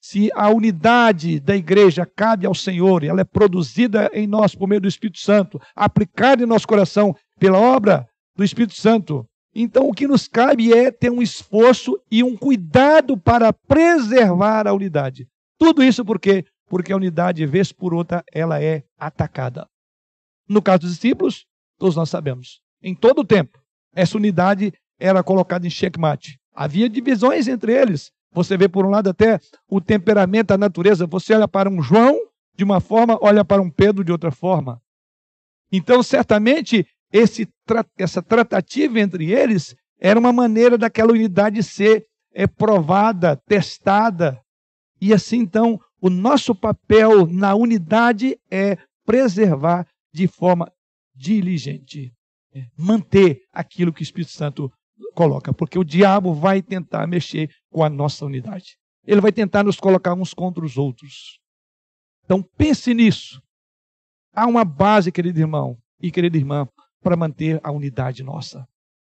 se a unidade da igreja cabe ao Senhor ela é produzida em nós por meio do Espírito Santo, aplicada em nosso coração pela obra do Espírito Santo, então o que nos cabe é ter um esforço e um cuidado para preservar a unidade. Tudo isso por quê? Porque a unidade, vez por outra, ela é atacada. No caso dos discípulos, todos nós sabemos, em todo o tempo, essa unidade era colocada em xeque-mate. Havia divisões entre eles, você vê, por um lado, até o temperamento, a natureza. Você olha para um João de uma forma, olha para um Pedro de outra forma. Então, certamente, esse, essa tratativa entre eles era uma maneira daquela unidade ser é, provada, testada. E assim, então, o nosso papel na unidade é preservar de forma diligente, é, manter aquilo que o Espírito Santo coloca, porque o diabo vai tentar mexer com a nossa unidade. Ele vai tentar nos colocar uns contra os outros. Então pense nisso. Há uma base, querido irmão e querida irmã, para manter a unidade nossa.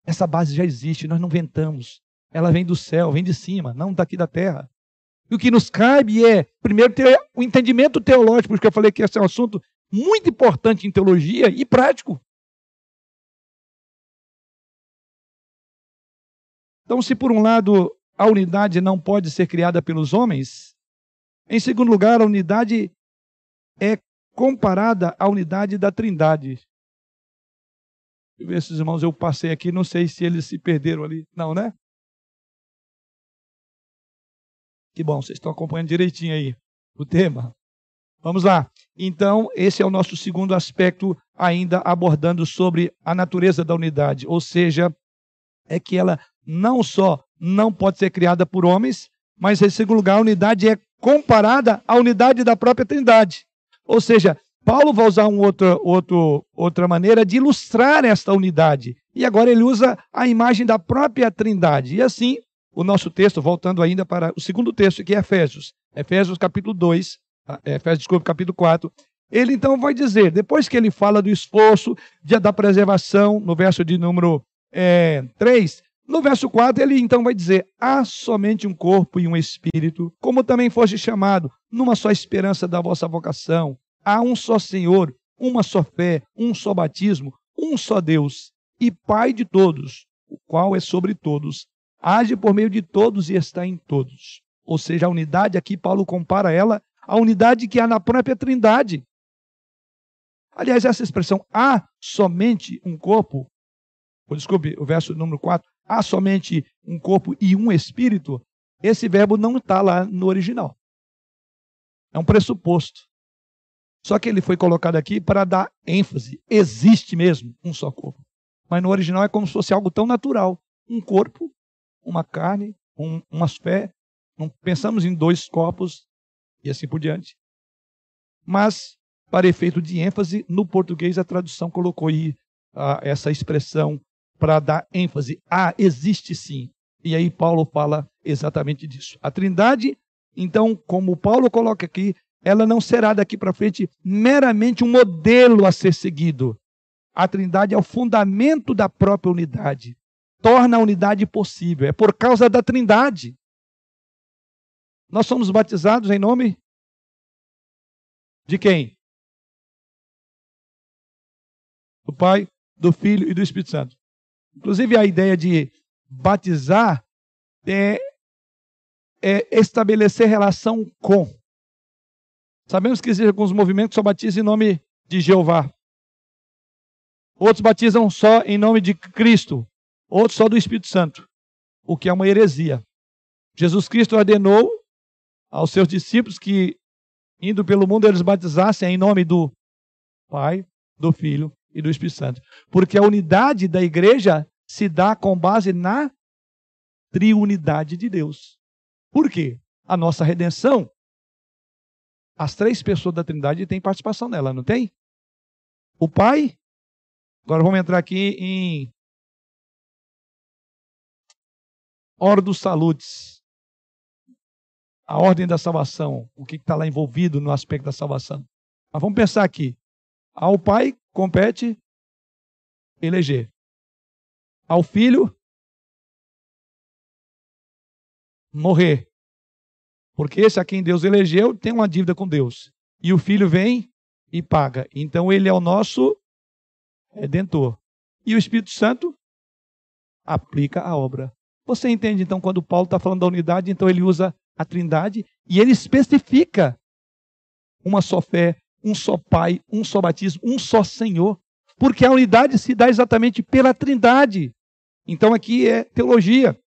Essa base já existe, nós não inventamos. Ela vem do céu, vem de cima, não daqui da terra. E o que nos cabe é, primeiro, ter o entendimento teológico, porque eu falei que esse é um assunto muito importante em teologia e prático. Então, se por um lado a unidade não pode ser criada pelos homens, em segundo lugar, a unidade é comparada à unidade da Trindade. Esses irmãos, eu passei aqui, não sei se eles se perderam ali. Não, né? Que bom, vocês estão acompanhando direitinho aí o tema. Vamos lá. Então, esse é o nosso segundo aspecto, ainda abordando sobre a natureza da unidade, ou seja, é que ela não só não pode ser criada por homens, mas em segundo lugar, a unidade é comparada à unidade da própria Trindade. Ou seja, Paulo vai usar um outro, outro, outra maneira de ilustrar esta unidade. E agora ele usa a imagem da própria Trindade. E assim, o nosso texto, voltando ainda para o segundo texto, que é Efésios. Efésios capítulo 2, ah, é, Efésios, desculpa, capítulo 4. Ele então vai dizer, depois que ele fala do esforço de, da preservação, no verso de número é, 3, no verso 4 ele então vai dizer: há somente um corpo e um espírito, como também foste chamado, numa só esperança da vossa vocação. Há um só Senhor, uma só fé, um só batismo, um só Deus e Pai de todos, o qual é sobre todos, age por meio de todos e está em todos. Ou seja, a unidade aqui, Paulo compara ela à unidade que há na própria Trindade. Aliás, essa expressão, há somente um corpo, ou desculpe, o verso número 4, há somente um corpo e um espírito, esse verbo não está lá no original. É um pressuposto. Só que ele foi colocado aqui para dar ênfase. Existe mesmo um só corpo. Mas no original é como se fosse algo tão natural. Um corpo, uma carne, um, umas fé. Não pensamos em dois corpos e assim por diante. Mas, para efeito de ênfase, no português a tradução colocou aí essa expressão para dar ênfase. Ah, existe sim. E aí Paulo fala exatamente disso. A Trindade, então, como Paulo coloca aqui, ela não será daqui para frente meramente um modelo a ser seguido. A Trindade é o fundamento da própria unidade. Torna a unidade possível. É por causa da Trindade. Nós somos batizados em nome de quem? Do Pai, do Filho e do Espírito Santo. Inclusive, a ideia de batizar é, é estabelecer relação com. Sabemos que existem alguns movimentos que só batizam em nome de Jeová. Outros batizam só em nome de Cristo. Outros só do Espírito Santo. O que é uma heresia. Jesus Cristo ordenou aos seus discípulos que, indo pelo mundo, eles batizassem em nome do Pai, do Filho e do Espírito Santo. Porque a unidade da igreja se dá com base na triunidade de Deus. Por quê? A nossa redenção, as três pessoas da Trindade têm participação nela, não tem? O Pai, agora vamos entrar aqui em Ordo Salutis, a ordem da salvação, o que está lá envolvido no aspecto da salvação. Mas vamos pensar aqui. Ao Pai compete eleger. Ao filho morrer. Porque esse a quem Deus elegeu tem uma dívida com Deus. E o filho vem e paga. Então ele é o nosso redentor. E o Espírito Santo aplica a obra. Você entende então quando Paulo está falando da unidade, então ele usa a trindade e ele especifica uma só fé, um só Pai, um só batismo, um só Senhor. Porque a unidade se dá exatamente pela trindade. Então aqui é teologia.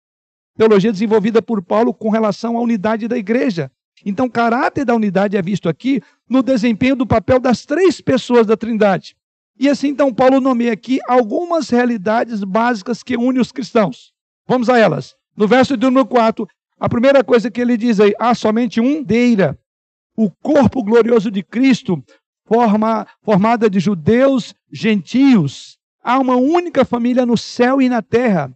Teologia desenvolvida por Paulo com relação à unidade da igreja. Então, o caráter da unidade é visto aqui no desempenho do papel das três pessoas da Trindade. E assim, então, Paulo nomeia aqui algumas realidades básicas que unem os cristãos. Vamos a elas. No verso de número 4, a primeira coisa que ele diz aí, há somente um deira. O corpo glorioso de Cristo, forma, formada de judeus, gentios. Há uma única família no céu e na terra.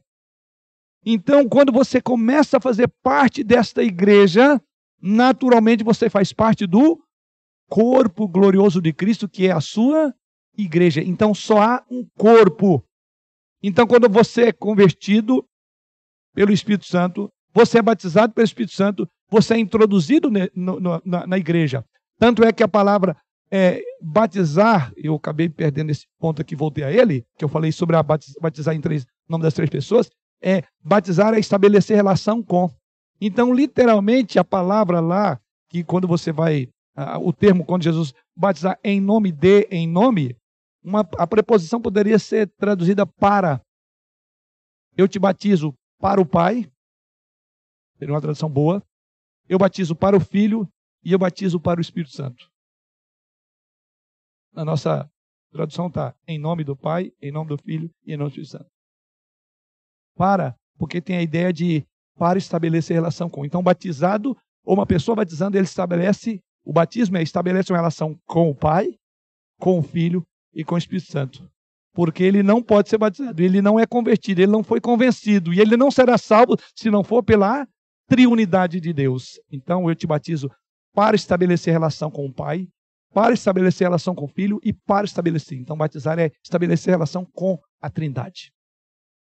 Então, quando você começa a fazer parte desta igreja, naturalmente você faz parte do corpo glorioso de Cristo, que é a sua igreja. Então, só há um corpo. Então, quando você é convertido pelo Espírito Santo, você é batizado pelo Espírito Santo, você é introduzido na, na igreja. Tanto é que a palavra é, batizar, eu acabei perdendo esse ponto aqui, voltei a ele, que eu falei sobre a batizar em três, nome das três pessoas, é batizar é estabelecer relação com. Então, literalmente, a palavra lá, que quando você vai, o termo quando Jesus batizar em nome de, em nome, uma, a preposição poderia ser traduzida para. Eu te batizo para o Pai, seria uma tradução boa. Eu batizo para o Filho e eu batizo para o Espírito Santo. Na nossa tradução está em nome do Pai, em nome do Filho e em nome do Espírito Santo. Para, porque tem a ideia de para estabelecer relação com. Então, batizado, ou uma pessoa batizando, ele estabelece, o batismo é estabelece uma relação com o Pai, com o Filho e com o Espírito Santo. Porque ele não pode ser batizado, ele não é convertido, ele não foi convencido, e ele não será salvo se não for pela triunidade de Deus. Então eu te batizo para estabelecer relação com o Pai, para estabelecer relação com o Filho e para estabelecer. Então batizar é estabelecer relação com a Trindade.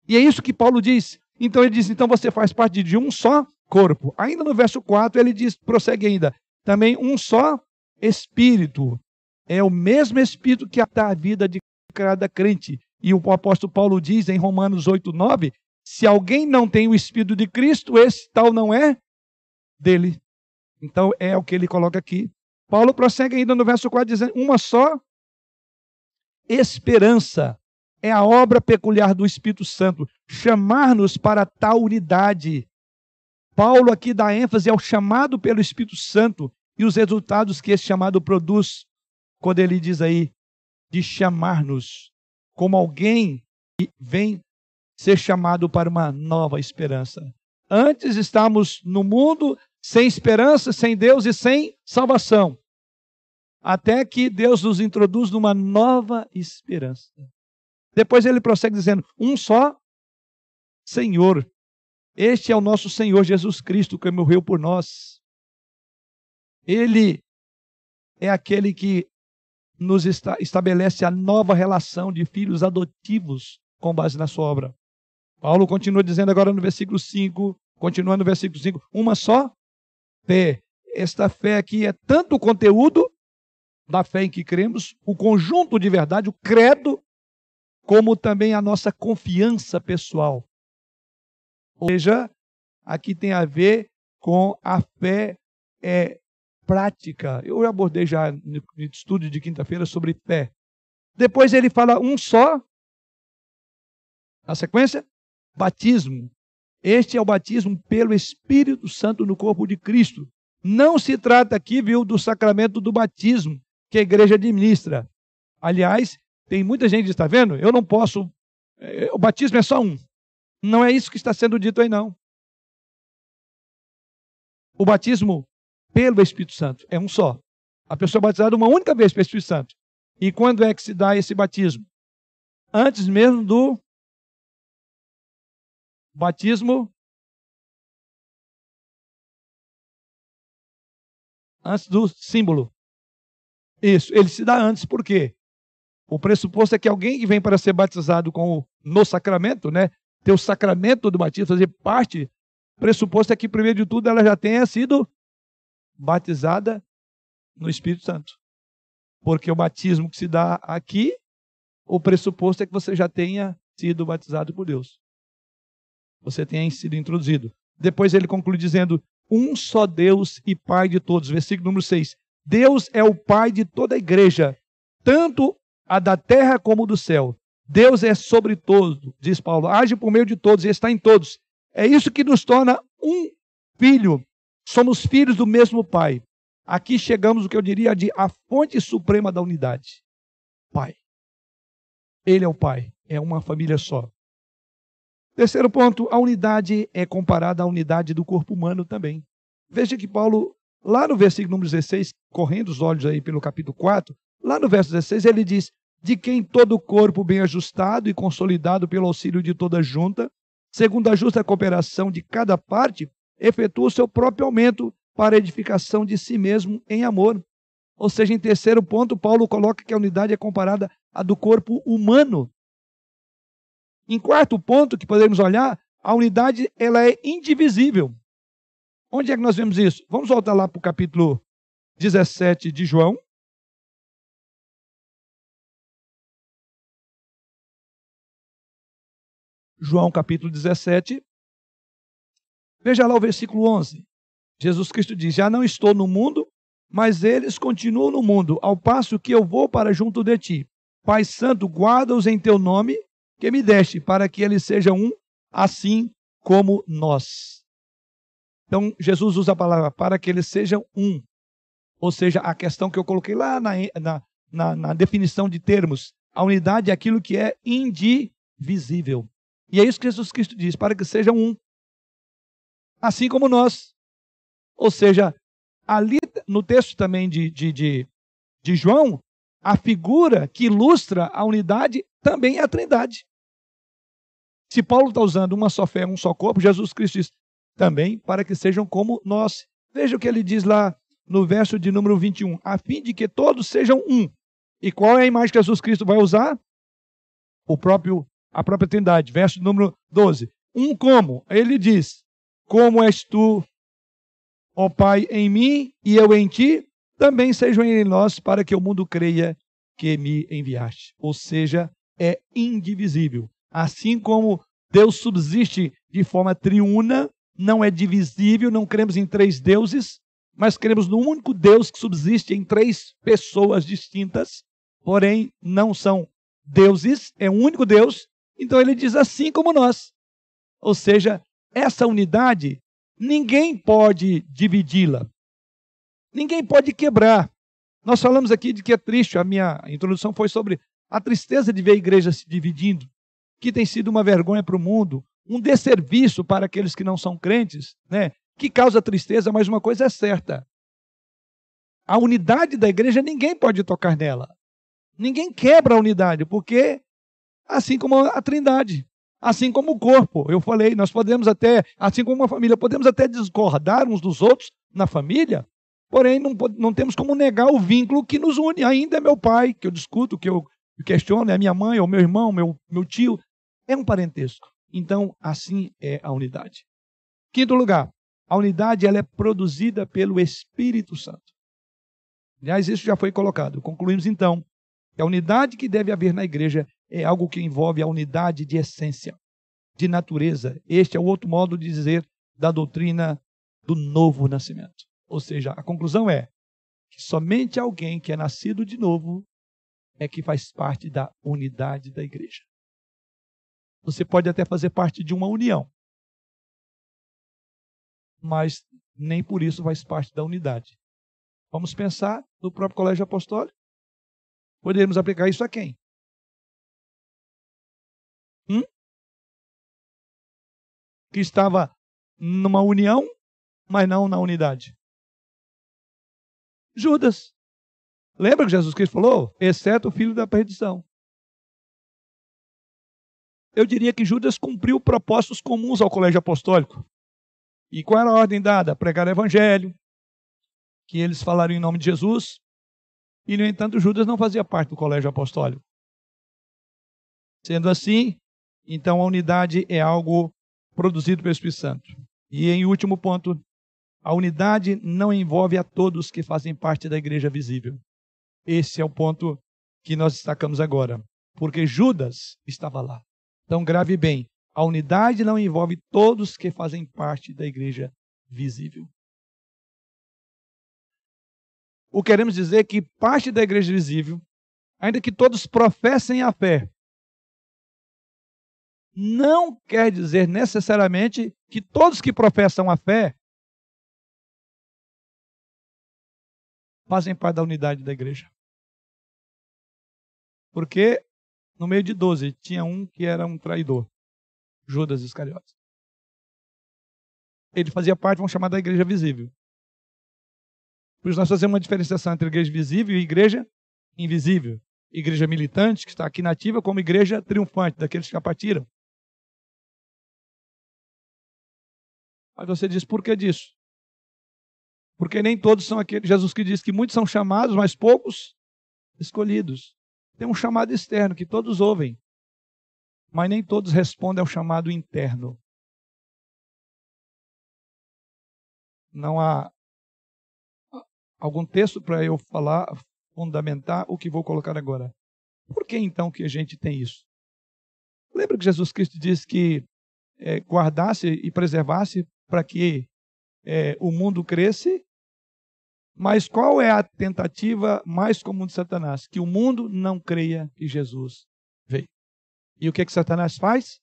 E é isso que Paulo diz. Então ele diz: então você faz parte de um só corpo. Ainda no verso 4 ele diz, prossegue ainda, também um só espírito. É o mesmo espírito que dá a vida de cada crente. E o apóstolo Paulo diz em Romanos 8, 9: se alguém não tem o Espírito de Cristo, esse tal não é dele. Então é o que ele coloca aqui. Paulo prossegue ainda no verso 4, dizendo: uma só esperança é a obra peculiar do Espírito Santo, chamar-nos para tal unidade. Paulo aqui dá ênfase ao chamado pelo Espírito Santo e os resultados que esse chamado produz, quando ele diz aí, de chamar-nos como alguém que vem ser chamado para uma nova esperança. Antes estávamos no mundo sem esperança, sem Deus e sem salvação. Até que Deus nos introduz numa nova esperança. Depois ele prossegue dizendo: um só Senhor. Este é o nosso Senhor Jesus Cristo que morreu por nós. Ele é aquele que nos esta, estabelece a nova relação de filhos adotivos com base na sua obra. Paulo continua dizendo agora no versículo 5, continuando no versículo 5, uma só fé. Esta fé aqui é tanto o conteúdo da fé em que cremos, o conjunto de verdade, o credo, como também a nossa confiança pessoal. Ou seja, aqui tem a ver com a fé é, prática. Eu abordei já no estudo de quinta-feira sobre fé. Depois ele fala um só. Na sequência, batismo. Este é o batismo pelo Espírito Santo no corpo de Cristo. Não se trata aqui, viu, do sacramento do batismo que a igreja administra. Aliás, tem muita gente que está vendo, eu não posso. É, o batismo é só um. Não é isso que está sendo dito aí, não. O batismo pelo Espírito Santo. É um só. A pessoa é batizada uma única vez pelo Espírito Santo. E quando é que se dá esse batismo? Antes mesmo do batismo. Antes do símbolo. Isso, ele se dá antes, por quê? O pressuposto é que alguém que vem para ser batizado com o, no sacramento, né? Ter o sacramento do batismo, fazer parte, pressuposto é que, primeiro de tudo, ela já tenha sido batizada no Espírito Santo. Porque o batismo que se dá aqui, o pressuposto é que você já tenha sido batizado por Deus. Você tenha sido introduzido. Depois ele conclui dizendo: Um só Deus e Pai de todos. Versículo número 6. Deus é o Pai de toda a igreja, tanto a da terra como do céu. Deus é sobre todo, diz Paulo, age por meio de todos e está em todos. É isso que nos torna um filho Somos filhos do mesmo Pai. Aqui chegamos o que eu diria de a fonte suprema da unidade. Pai. Ele é o Pai. É uma família só. Terceiro ponto, a unidade é comparada à unidade do corpo humano também. Veja que Paulo, lá no versículo número 16, correndo os olhos aí pelo capítulo 4, lá no verso 16 ele diz: De quem todo o corpo bem ajustado e consolidado pelo auxílio de toda junta, segundo a justa cooperação de cada parte, efetua o seu próprio aumento para edificação de si mesmo em amor. Ou seja, em terceiro ponto, Paulo coloca que a unidade é comparada à do corpo humano. Em quarto ponto, que podemos olhar, a unidade ela é indivisível. Onde é que nós vemos isso? Vamos voltar lá para o capítulo 17 de João. João capítulo 17. Veja lá o versículo 11. Jesus Cristo diz: Já não estou no mundo, mas eles continuam no mundo, ao passo que eu vou para junto de ti. Pai Santo, guarda-os em teu nome, que me deste, para que eles sejam um, assim como nós. Então, Jesus usa a palavra para que eles sejam um. Ou seja, a questão que eu coloquei lá na, na, na, na definição de termos. A unidade é aquilo que é indivisível. E é isso que Jesus Cristo diz: para que sejam um assim como nós. Ou seja, ali no texto também de, de, de, de João, a figura que ilustra a unidade também é a trindade. Se Paulo está usando uma só fé, um só corpo, Jesus Cristo diz também para que sejam como nós. Veja o que ele diz lá no verso de número 21, a fim de que todos sejam um. E qual é a imagem que Jesus Cristo vai usar? O próprio a própria Trindade, verso número 12. Um como? Ele diz: Como és tu, ó Pai, em mim e eu em ti, também sejam em nós, para que o mundo creia que me enviaste. Ou seja, é indivisível. Assim como Deus subsiste de forma triuna, não é divisível, não cremos em três deuses, mas cremos no único Deus que subsiste em três pessoas distintas, porém não são deuses, é um único Deus. Então ele diz assim como nós. Ou seja, essa unidade, ninguém pode dividi-la. Ninguém pode quebrar. Nós falamos aqui de que é triste, a minha introdução foi sobre a tristeza de ver a igreja se dividindo, que tem sido uma vergonha para o mundo, um desserviço para aqueles que não são crentes, né? que causa tristeza, mas uma coisa é certa: a unidade da igreja ninguém pode tocar nela. Ninguém quebra a unidade, porque assim como a trindade, assim como o corpo, eu falei, nós podemos até, assim como uma família, podemos até discordar uns dos outros na família, porém não, não temos como negar o vínculo que nos une. Ainda é meu pai, que eu discuto, que eu questiono, é minha mãe, ou meu irmão, meu, meu tio, é um parentesco. Então, assim é a unidade. Quinto lugar, a unidade ela é produzida pelo Espírito Santo. Aliás, isso já foi colocado. Concluímos então que a unidade que deve haver na igreja é algo que envolve a unidade de essência, de natureza. Este é o outro modo de dizer da doutrina do novo nascimento. Ou seja, a conclusão é que somente alguém que é nascido de novo é que faz parte da unidade da igreja. Você pode até fazer parte de uma união, mas nem por isso faz parte da unidade. Vamos pensar no próprio colégio apostólico. Poderíamos aplicar isso a quem? Hum? Que estava numa união, mas não na unidade. Judas. Lembra que Jesus Cristo falou? Exceto o filho da perdição. Eu diria que Judas cumpriu propósitos comuns ao colégio apostólico. E qual era a ordem dada? Pregar o evangelho, que eles falaram em nome de Jesus. E, no entanto, Judas não fazia parte do colégio apostólico. Sendo assim, então a unidade é algo produzido pelo Espírito Santo. E em último ponto, a unidade não envolve a todos que fazem parte da igreja visível. Esse é o ponto que nós destacamos agora. Porque Judas estava lá. Então, grave bem: a unidade não envolve todos que fazem parte da igreja visível. O que queremos dizer é que parte da igreja visível, ainda que todos professem a fé, não quer dizer necessariamente que todos que professam a fé fazem parte da unidade da igreja. Porque no meio de doze tinha um que era um traidor. Judas Iscariotes. Ele fazia parte, vamos chamar, da igreja visível. Por isso nós fazemos uma diferenciação entre igreja visível e igreja invisível. Igreja militante, que está aqui nativa, como igreja triunfante, daqueles que partiram. Mas você diz, por que disso? Porque nem todos são aqueles. Jesus que diz que muitos são chamados, mas poucos escolhidos. Tem um chamado externo que todos ouvem mas nem todos respondem ao chamado interno. Não há algum texto para eu falar, fundamentar o que vou colocar agora. Por que então que a gente tem isso? Lembra que Jesus Cristo disse que é, guardasse e preservasse para que é, o mundo cresce? Mas qual é a tentativa mais comum de Satanás? Que o mundo não creia que Jesus veio. E o que, que Satanás faz?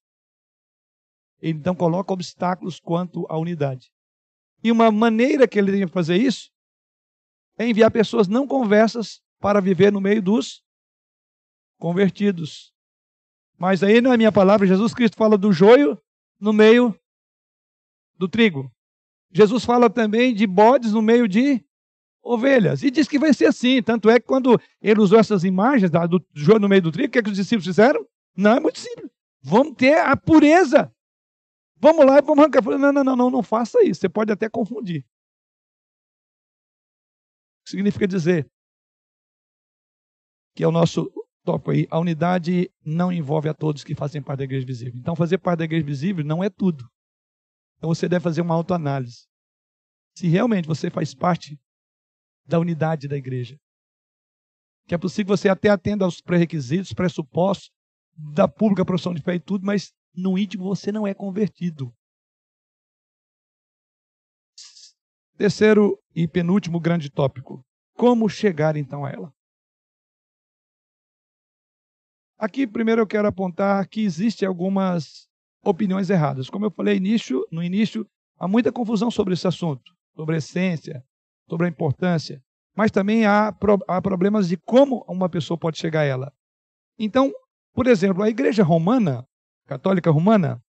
Ele então coloca obstáculos quanto à unidade. E uma maneira que ele tem de fazer isso é enviar pessoas não conversas para viver no meio dos convertidos. Mas aí não é minha palavra, Jesus Cristo fala do joio no meio do trigo. Jesus fala também de bodes no meio de ovelhas. E diz que vai ser assim. Tanto é que quando ele usou essas imagens do joio no meio do trigo, o que, é que os discípulos fizeram? Não, é muito simples. Vamos ter a pureza. Vamos lá e vamos arrancar. Não, não, não, não, não faça isso. Você pode até confundir. Significa dizer que é o nosso tópico aí. A unidade não envolve a todos que fazem parte da igreja visível. Então, fazer parte da igreja visível não é tudo. Então, você deve fazer uma autoanálise. Se realmente você faz parte da unidade da igreja. Que é possível que você até atenda aos pré-requisitos, pressupostos da pública profissão de fé e tudo, mas no íntimo você não é convertido. Terceiro e penúltimo grande tópico: como chegar então a ela? Aqui, primeiro, eu quero apontar que existem algumas opiniões erradas. Como eu falei início, no início, há muita confusão sobre esse assunto, sobre a essência, sobre a importância, mas também há, há problemas de como uma pessoa pode chegar a ela. Então, por exemplo, a igreja romana, católica romana,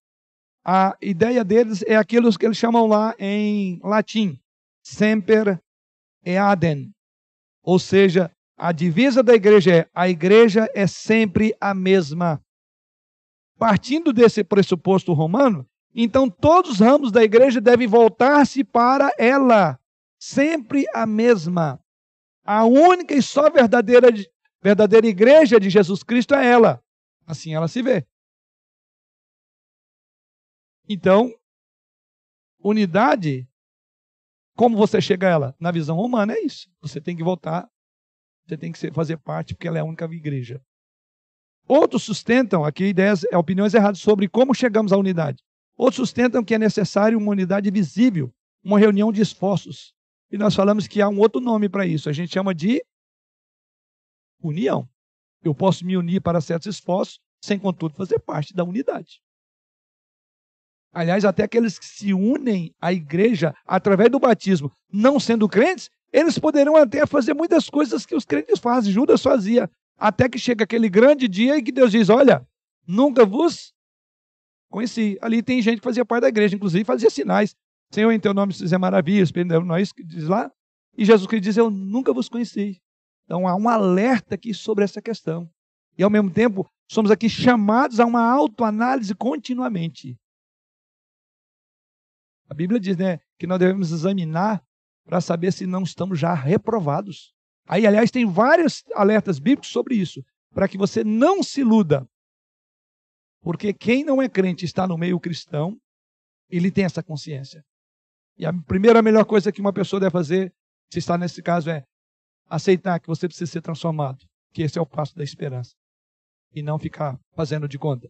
a ideia deles é aquilo que eles chamam lá em latim, semper eadem, ou seja, a divisa da igreja é: a igreja é sempre a mesma. Partindo desse pressuposto romano, então todos os ramos da igreja devem voltar-se para ela, sempre a mesma. A única e só verdadeira, verdadeira igreja de Jesus Cristo é ela. Assim ela se vê. Então, unidade, como você chega a ela? Na visão romana é isso. Você tem que voltar você tem que fazer parte porque ela é a única igreja. Outros sustentam aqui ideias, opiniões erradas sobre como chegamos à unidade. Outros sustentam que é necessário uma unidade visível, uma reunião de esforços. E nós falamos que há um outro nome para isso. A gente chama de união. Eu posso me unir para certos esforços, sem contudo fazer parte da unidade. Aliás, até aqueles que se unem à igreja através do batismo, não sendo crentes, eles poderão até fazer muitas coisas que os crentes fazem. Judas fazia. Até que chega aquele grande dia em que Deus diz: Olha, nunca vos conheci. Ali tem gente que fazia parte da igreja, inclusive fazia sinais. Senhor, em teu nome fizer maravilhas, não é isso que diz lá? E Jesus Cristo diz: Eu nunca vos conheci. Então há um alerta aqui sobre essa questão. E ao mesmo tempo, somos aqui chamados a uma autoanálise continuamente. A Bíblia diz né, que nós devemos examinar para saber se não estamos já reprovados. Aí, aliás, tem vários alertas bíblicos sobre isso, para que você não se iluda. Porque quem não é crente está no meio cristão, ele tem essa consciência. E a primeira melhor coisa que uma pessoa deve fazer, se está nesse caso, é aceitar que você precisa ser transformado, que esse é o passo da esperança, e não ficar fazendo de conta.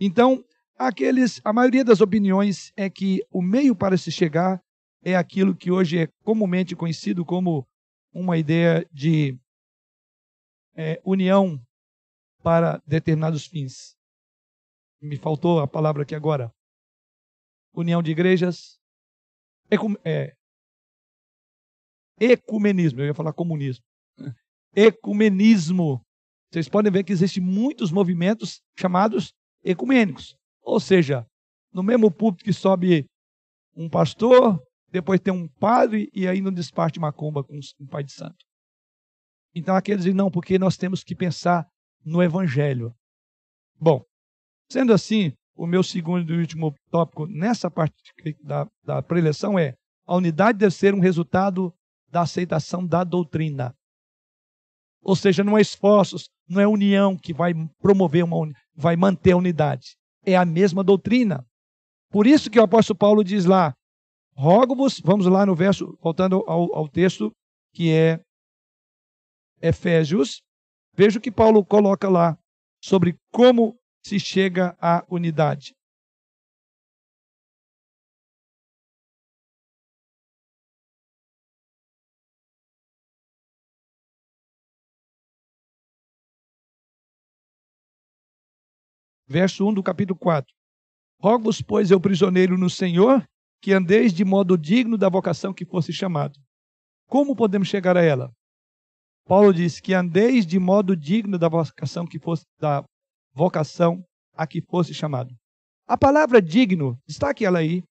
Então, aqueles, a maioria das opiniões é que o meio para se chegar é aquilo que hoje é comumente conhecido como uma ideia de é, união para determinados fins. Me faltou a palavra aqui agora. União de igrejas. Ecum, é, ecumenismo, eu ia falar comunismo. Ecumenismo. Vocês podem ver que existem muitos movimentos chamados ecumênicos. Ou seja, no mesmo púlpito que sobe um pastor, depois tem um padre e aí não desparte macumba com um pai de santo. Então aqueles dizem, não, porque nós temos que pensar no evangelho. Bom, sendo assim, o meu segundo e último tópico nessa parte da, da preleção é a unidade deve ser um resultado da aceitação da doutrina. Ou seja, não é esforços, não é união que vai promover uma vai manter a unidade. É a mesma doutrina. Por isso que o apóstolo Paulo diz lá, Rogo-vos, vamos lá no verso, voltando ao, ao texto, que é Efésios. Veja o que Paulo coloca lá sobre como se chega à unidade. Verso 1 do capítulo 4. Rogo-vos, pois, eu prisioneiro no Senhor, que andeis de modo digno da vocação que fosse chamado. Como podemos chegar a ela? Paulo diz que andeis de modo digno da vocação que fosse da vocação a que fosse chamado. A palavra digno, destaque ela aí,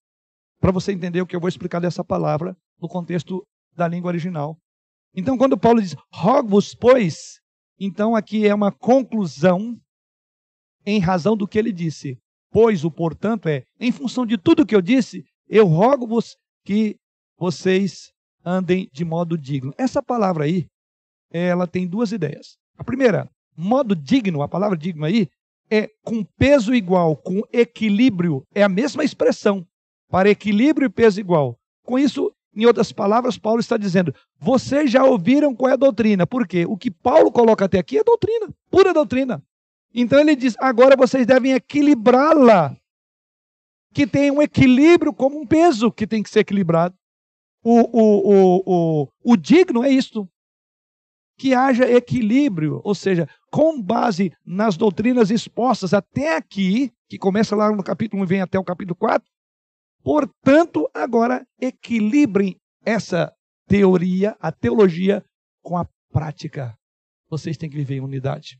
para você entender o que eu vou explicar dessa palavra no contexto da língua original. Então, quando Paulo diz, rogo-vos, pois, então aqui é uma conclusão em razão do que ele disse. Pois o portanto é, em função de tudo que eu disse, eu rogo-vos que vocês andem de modo digno. Essa palavra aí, ela tem duas ideias. A primeira, modo digno, a palavra digno aí, é com peso igual, com equilíbrio, é a mesma expressão, para equilíbrio e peso igual. Com isso, em outras palavras, Paulo está dizendo: vocês já ouviram qual é a doutrina. Por quê? O que Paulo coloca até aqui é doutrina, pura doutrina. Então ele diz: agora vocês devem equilibrá-la, que tem um equilíbrio como um peso que tem que ser equilibrado. O, o, o, o, o digno é isto: que haja equilíbrio, ou seja, com base nas doutrinas expostas até aqui, que começa lá no capítulo 1 e vem até o capítulo 4. Portanto, agora equilibrem essa teoria, a teologia, com a prática. Vocês têm que viver em unidade.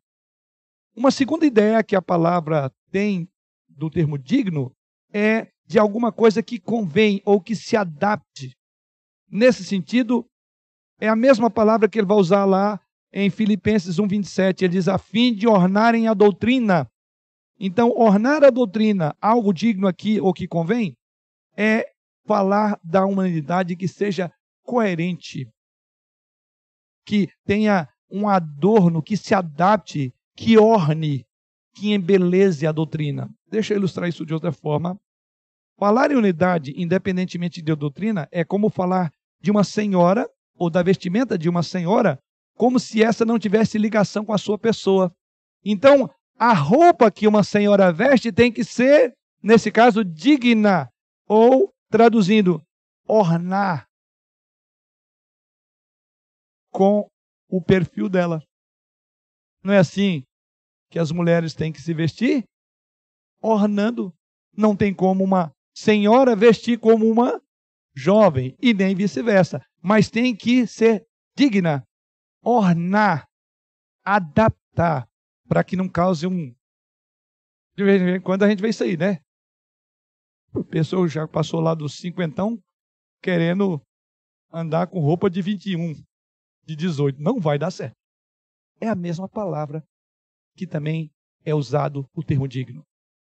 Uma segunda ideia que a palavra tem do termo digno é de alguma coisa que convém ou que se adapte. Nesse sentido, é a mesma palavra que ele vai usar lá em Filipenses 1:27, ele diz a fim de ornarem a doutrina. Então, ornar a doutrina, algo digno aqui ou que convém, é falar da humanidade que seja coerente, que tenha um adorno, que se adapte, que orne, que embeleze a doutrina. Deixa eu ilustrar isso de outra forma. Falar em unidade, independentemente de doutrina, é como falar de uma senhora ou da vestimenta de uma senhora, como se essa não tivesse ligação com a sua pessoa. Então, a roupa que uma senhora veste tem que ser, nesse caso, digna, ou, traduzindo, ornar com o perfil dela. Não é assim que as mulheres têm que se vestir? Ornando. Não tem como uma senhora vestir como uma jovem, e nem vice-versa. Mas tem que ser digna, ornar, adaptar, para que não cause um. De vez em quando a gente vê isso aí, né? A pessoa já passou lá dos cinquentão querendo andar com roupa de 21, de 18. Não vai dar certo. É a mesma palavra que também é usado o termo digno.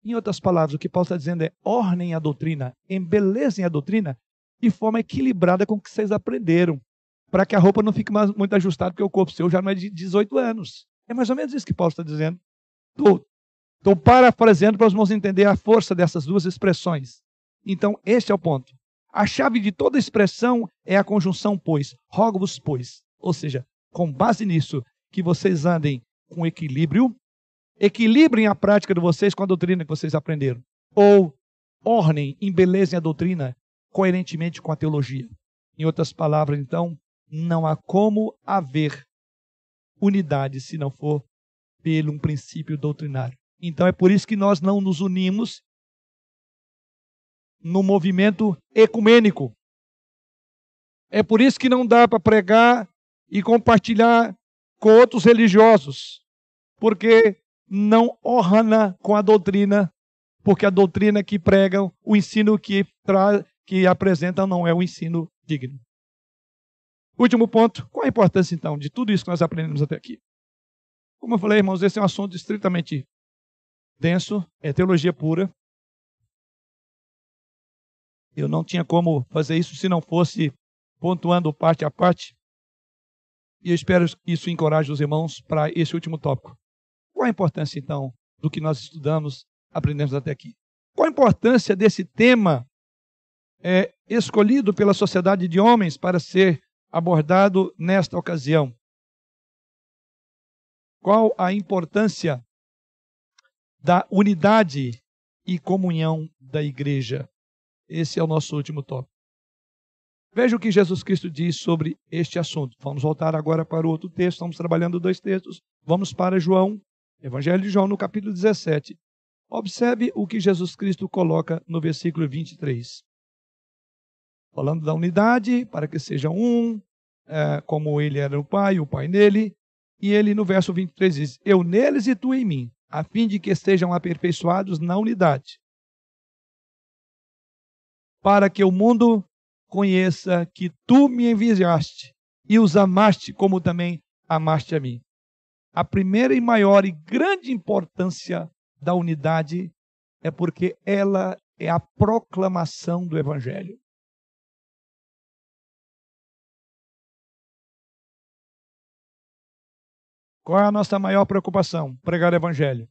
Em outras palavras, o que Paulo está dizendo é ornem a doutrina, embelezem a doutrina de forma equilibrada com o que vocês aprenderam, para que a roupa não fique mais, muito ajustada, porque o corpo seu já não é de 18 anos. É mais ou menos isso que Paulo está dizendo. Estou parafraseando para os irmãos entender a força dessas duas expressões. Então, este é o ponto. A chave de toda expressão é a conjunção pois. Rogo-vos, pois. Ou seja, com base nisso, que vocês andem com equilíbrio, equilibrem a prática de vocês com a doutrina que vocês aprenderam. Ou ornem, embelezem a doutrina coerentemente com a teologia. Em outras palavras, então, não há como haver unidade se não for pelo um princípio doutrinário. Então é por isso que nós não nos unimos no movimento ecumênico. É por isso que não dá para pregar e compartilhar com outros religiosos, porque não orna com a doutrina, porque a doutrina que pregam, o ensino que, que apresentam não é o ensino digno. Último ponto, qual a importância então de tudo isso que nós aprendemos até aqui? Como eu falei, irmãos, esse é um assunto extremamente denso, é teologia pura. Eu não tinha como fazer isso se não fosse pontuando parte a parte. E eu espero que isso encoraje os irmãos para esse último tópico. Qual a importância, então, do que nós estudamos, aprendemos até aqui? Qual a importância desse tema é, escolhido pela sociedade de homens para ser abordado nesta ocasião? Qual a importância da unidade e comunhão da igreja. Esse é o nosso último tópico. Veja o que Jesus Cristo diz sobre este assunto. Vamos voltar agora para o outro texto. Estamos trabalhando dois textos. Vamos para João, Evangelho de João, no capítulo 17. Observe o que Jesus Cristo coloca no versículo 23. Falando da unidade, para que sejam um, é, como ele era o Pai, o Pai nele. E ele, no verso 23, diz: Eu neles e tu em mim, a fim de que sejam aperfeiçoados na unidade, para que o mundo conheça que tu me enviaste e os amaste como também amaste a mim. A primeira e maior e grande importância da unidade é porque ela é a proclamação do Evangelho. Qual é a nossa maior preocupação? Pregar o Evangelho.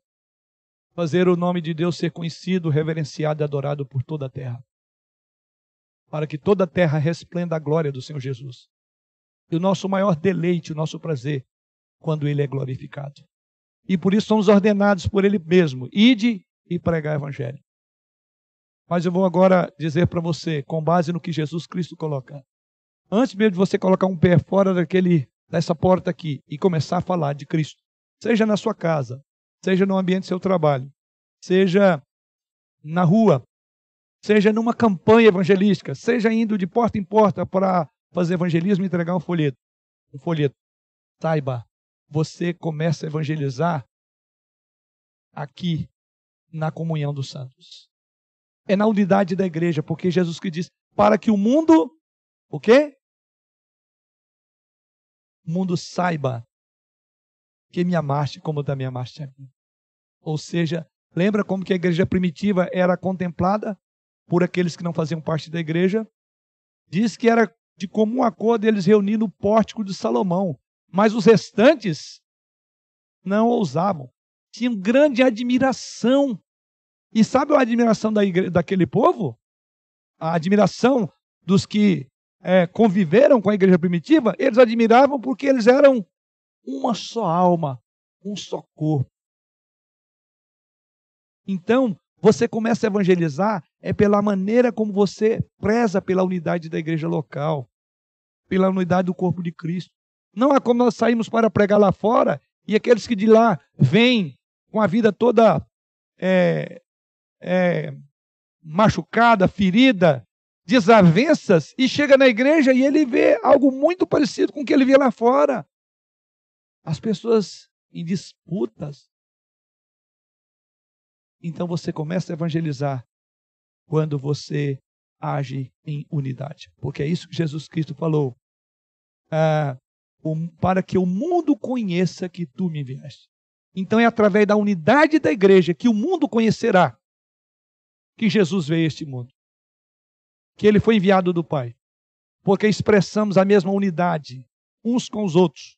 Fazer o nome de Deus ser conhecido, reverenciado e adorado por toda a terra. Para que toda a terra resplenda a glória do Senhor Jesus. E o nosso maior deleite, o nosso prazer, quando Ele é glorificado. E por isso somos ordenados por Ele mesmo. Ide e pregar o Evangelho. Mas eu vou agora dizer para você, com base no que Jesus Cristo coloca. Antes mesmo de você colocar um pé fora daquele dessa porta aqui e começar a falar de Cristo, seja na sua casa, seja no ambiente do seu trabalho, seja na rua, seja numa campanha evangelística, seja indo de porta em porta para fazer evangelismo e entregar um folheto, um folheto. Saiba, você começa a evangelizar aqui na comunhão dos santos. É na unidade da igreja, porque Jesus que diz, para que o mundo, o quê? o mundo saiba que me amaste como também amaste a mim. Ou seja, lembra como que a igreja primitiva era contemplada por aqueles que não faziam parte da igreja? Diz que era de comum acordo eles reunir no pórtico de Salomão, mas os restantes não ousavam. Tinham grande admiração. E sabe a admiração da igreja, daquele povo? A admiração dos que é, conviveram com a igreja primitiva, eles admiravam porque eles eram uma só alma, um só corpo. Então, você começa a evangelizar é pela maneira como você preza pela unidade da igreja local, pela unidade do corpo de Cristo. Não é como nós saímos para pregar lá fora e aqueles que de lá vêm com a vida toda é, é, machucada, ferida, desavenças e chega na igreja e ele vê algo muito parecido com o que ele vê lá fora. As pessoas em disputas. Então você começa a evangelizar quando você age em unidade. Porque é isso que Jesus Cristo falou. Ah, para que o mundo conheça que tu me enviaste. Então é através da unidade da igreja que o mundo conhecerá que Jesus veio a este mundo que ele foi enviado do Pai, porque expressamos a mesma unidade uns com os outros,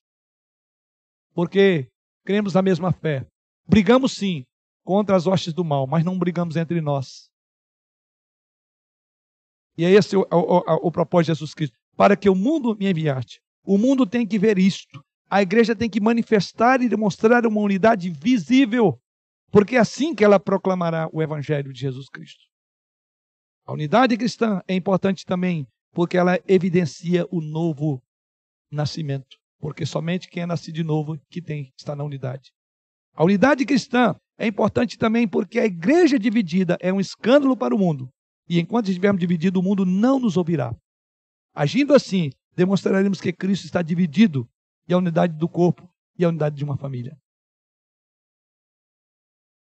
porque cremos na mesma fé. Brigamos sim contra as hostes do mal, mas não brigamos entre nós. E é esse o, o, o propósito de Jesus Cristo. Para que o mundo me enviaste. O mundo tem que ver isto. A igreja tem que manifestar e demonstrar uma unidade visível, porque é assim que ela proclamará o evangelho de Jesus Cristo. A unidade cristã é importante também porque ela evidencia o novo nascimento, porque somente quem é nascido de novo que tem está na unidade. A unidade cristã é importante também porque a igreja dividida é um escândalo para o mundo. E enquanto estivermos divididos, o mundo não nos ouvirá. Agindo assim, demonstraremos que Cristo está dividido e a unidade do corpo e a unidade de uma família.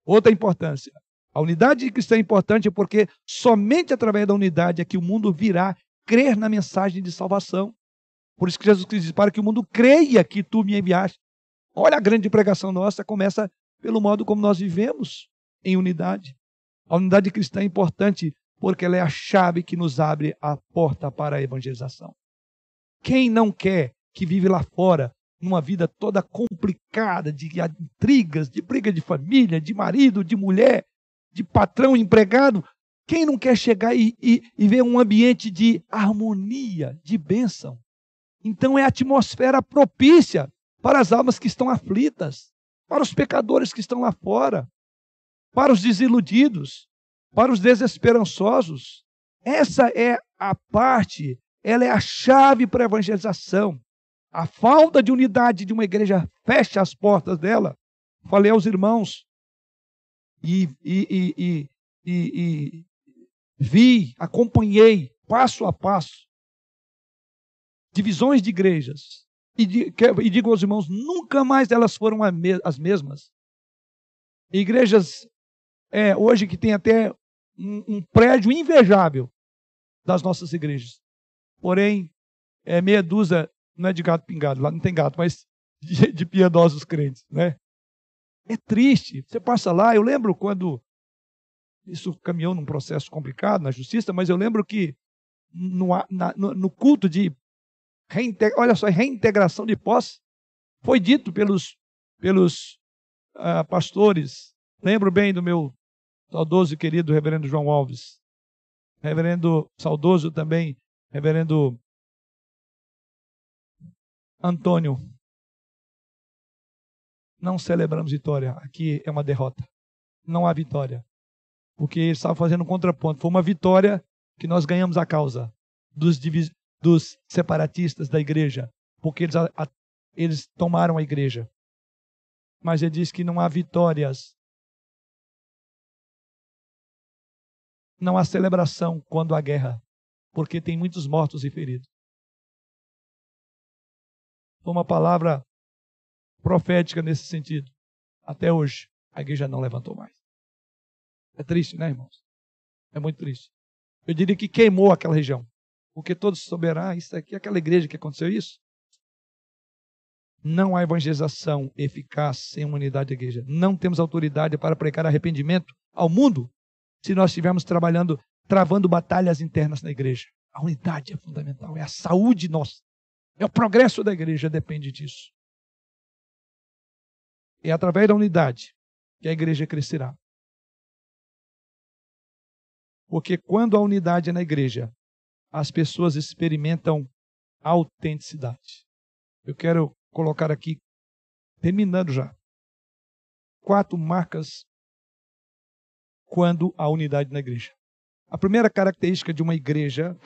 Outra importância. A unidade cristã é importante porque somente através da unidade é que o mundo virá crer na mensagem de salvação. Por isso que Jesus Cristo diz: para que o mundo creia que tu me enviaste. Olha a grande pregação nossa, começa pelo modo como nós vivemos em unidade. A unidade cristã é importante porque ela é a chave que nos abre a porta para a evangelização. Quem não quer que vive lá fora numa vida toda complicada de intrigas, de briga de família, de marido, de mulher, de patrão, empregado. Quem não quer chegar e, e, e ver um ambiente de harmonia, de bênção? Então é a atmosfera propícia para as almas que estão aflitas, para os pecadores que estão lá fora, para os desiludidos, para os desesperançosos. Essa é a parte, ela é a chave para a evangelização. A falta de unidade de uma igreja fecha as portas dela. Falei aos irmãos, e, e, e, e, vi, acompanhei passo a passo divisões de igrejas. E, digo aos irmãos, nunca mais elas foram as mesmas. Igrejas é, hoje que tem até um, um, prédio invejável das nossas igrejas. Porém, é, meia dúzia não é de gato pingado, lá não tem gato, mas (laughs) de, de piedosos crentes, né? É triste. Você passa lá, eu lembro quando isso caminhou num processo complicado na justiça, mas eu lembro que no, na, no, no culto de olha só, reintegração de posse, foi dito pelos, pelos uh, pastores. Lembro bem do meu saudoso e querido reverendo João Alves, reverendo saudoso também, reverendo Antônio. Não celebramos vitória, aqui é uma derrota. Não há vitória. Porque ele estava fazendo um contraponto. Foi uma vitória que nós ganhamos a causa dos, dos separatistas da igreja, porque eles, a, eles tomaram a igreja. Mas ele diz que não há vitórias. Não há celebração quando há guerra, porque tem muitos mortos e feridos. Foi uma palavra profética nesse sentido. Até hoje, a igreja não levantou mais. É triste, né, irmãos? É muito triste. Eu diria que queimou aquela região porque todos souberão, ah, isso aqui, aquela igreja que aconteceu isso. Não há evangelização eficaz sem uma unidade da igreja. Não temos autoridade para pregar arrependimento ao mundo se nós estivermos trabalhando, travando batalhas internas na igreja. A unidade é fundamental, é a saúde nossa. É o progresso da igreja, depende disso. É através da unidade que a igreja crescerá. Porque quando a unidade é na igreja, as pessoas experimentam autenticidade. Eu quero colocar aqui, terminando já, quatro marcas quando há unidade na igreja. A primeira característica de uma igreja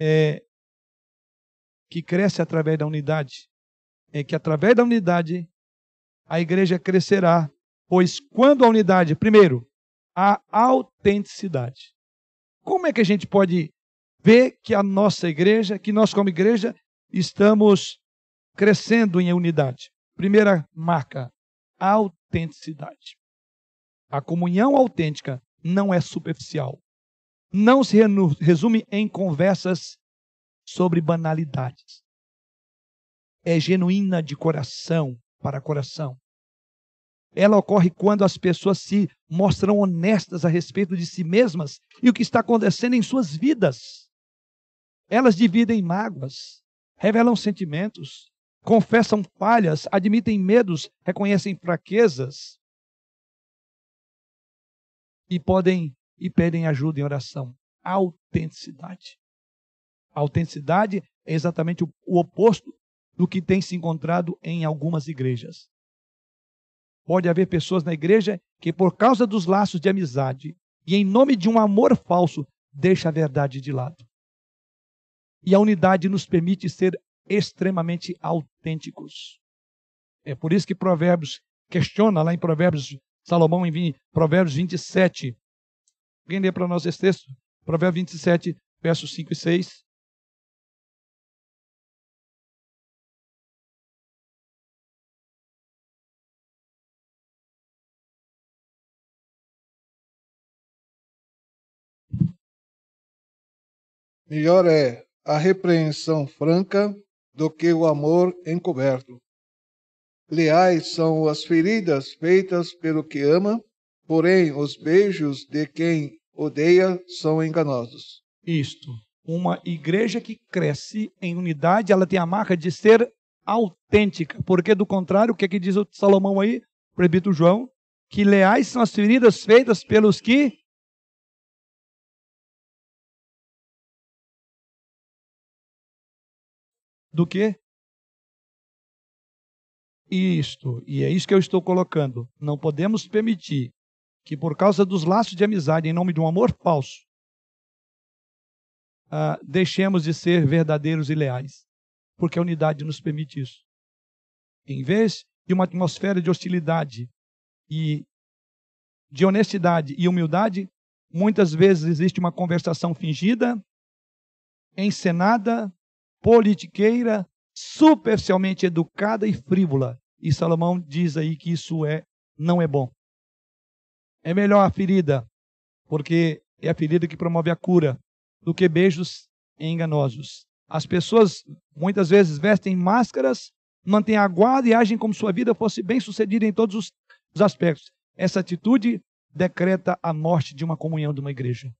é que cresce através da unidade é que através da unidade a igreja crescerá, pois quando a unidade, primeiro, a autenticidade. Como é que a gente pode ver que a nossa igreja, que nós como igreja, estamos crescendo em unidade? Primeira marca, autenticidade. A comunhão autêntica não é superficial. Não se resume em conversas sobre banalidades. É genuína de coração para coração. Ela ocorre quando as pessoas se mostram honestas a respeito de si mesmas e o que está acontecendo em suas vidas. Elas dividem mágoas, revelam sentimentos, confessam falhas, admitem medos, reconhecem fraquezas e podem e pedem ajuda em oração. Autenticidade. A autenticidade é exatamente o, o oposto do que tem se encontrado em algumas igrejas. Pode haver pessoas na igreja que, por causa dos laços de amizade e em nome de um amor falso, deixa a verdade de lado. E a unidade nos permite ser extremamente autênticos. É por isso que Provérbios questiona lá em Provérbios, Salomão em Provérbios 27. Alguém lê para nós esse texto? Provérbios 27, versos 5 e 6. Melhor é a repreensão franca do que o amor encoberto. Leais são as feridas feitas pelo que ama, porém os beijos de quem odeia são enganosos. Isto. Uma igreja que cresce em unidade, ela tem a marca de ser autêntica, porque do contrário, o que, é que diz o Salomão aí, o presbítero João? Que leais são as feridas feitas pelos que do que isto. E é isso que eu estou colocando. Não podemos permitir que, por causa dos laços de amizade, em nome de um amor falso, uh, deixemos de ser verdadeiros e leais. Porque a unidade nos permite isso. Em vez de uma atmosfera de hostilidade e de honestidade e humildade, muitas vezes existe uma conversação fingida, encenada, politiqueira, superficialmente educada e frívola. E Salomão diz aí que isso é não é bom. É melhor a ferida, porque é a ferida que promove a cura, do que beijos enganosos. As pessoas muitas vezes vestem máscaras, mantêm a guarda e agem como se sua vida fosse bem sucedida em todos os, os aspectos. Essa atitude decreta a morte de uma comunhão de uma igreja.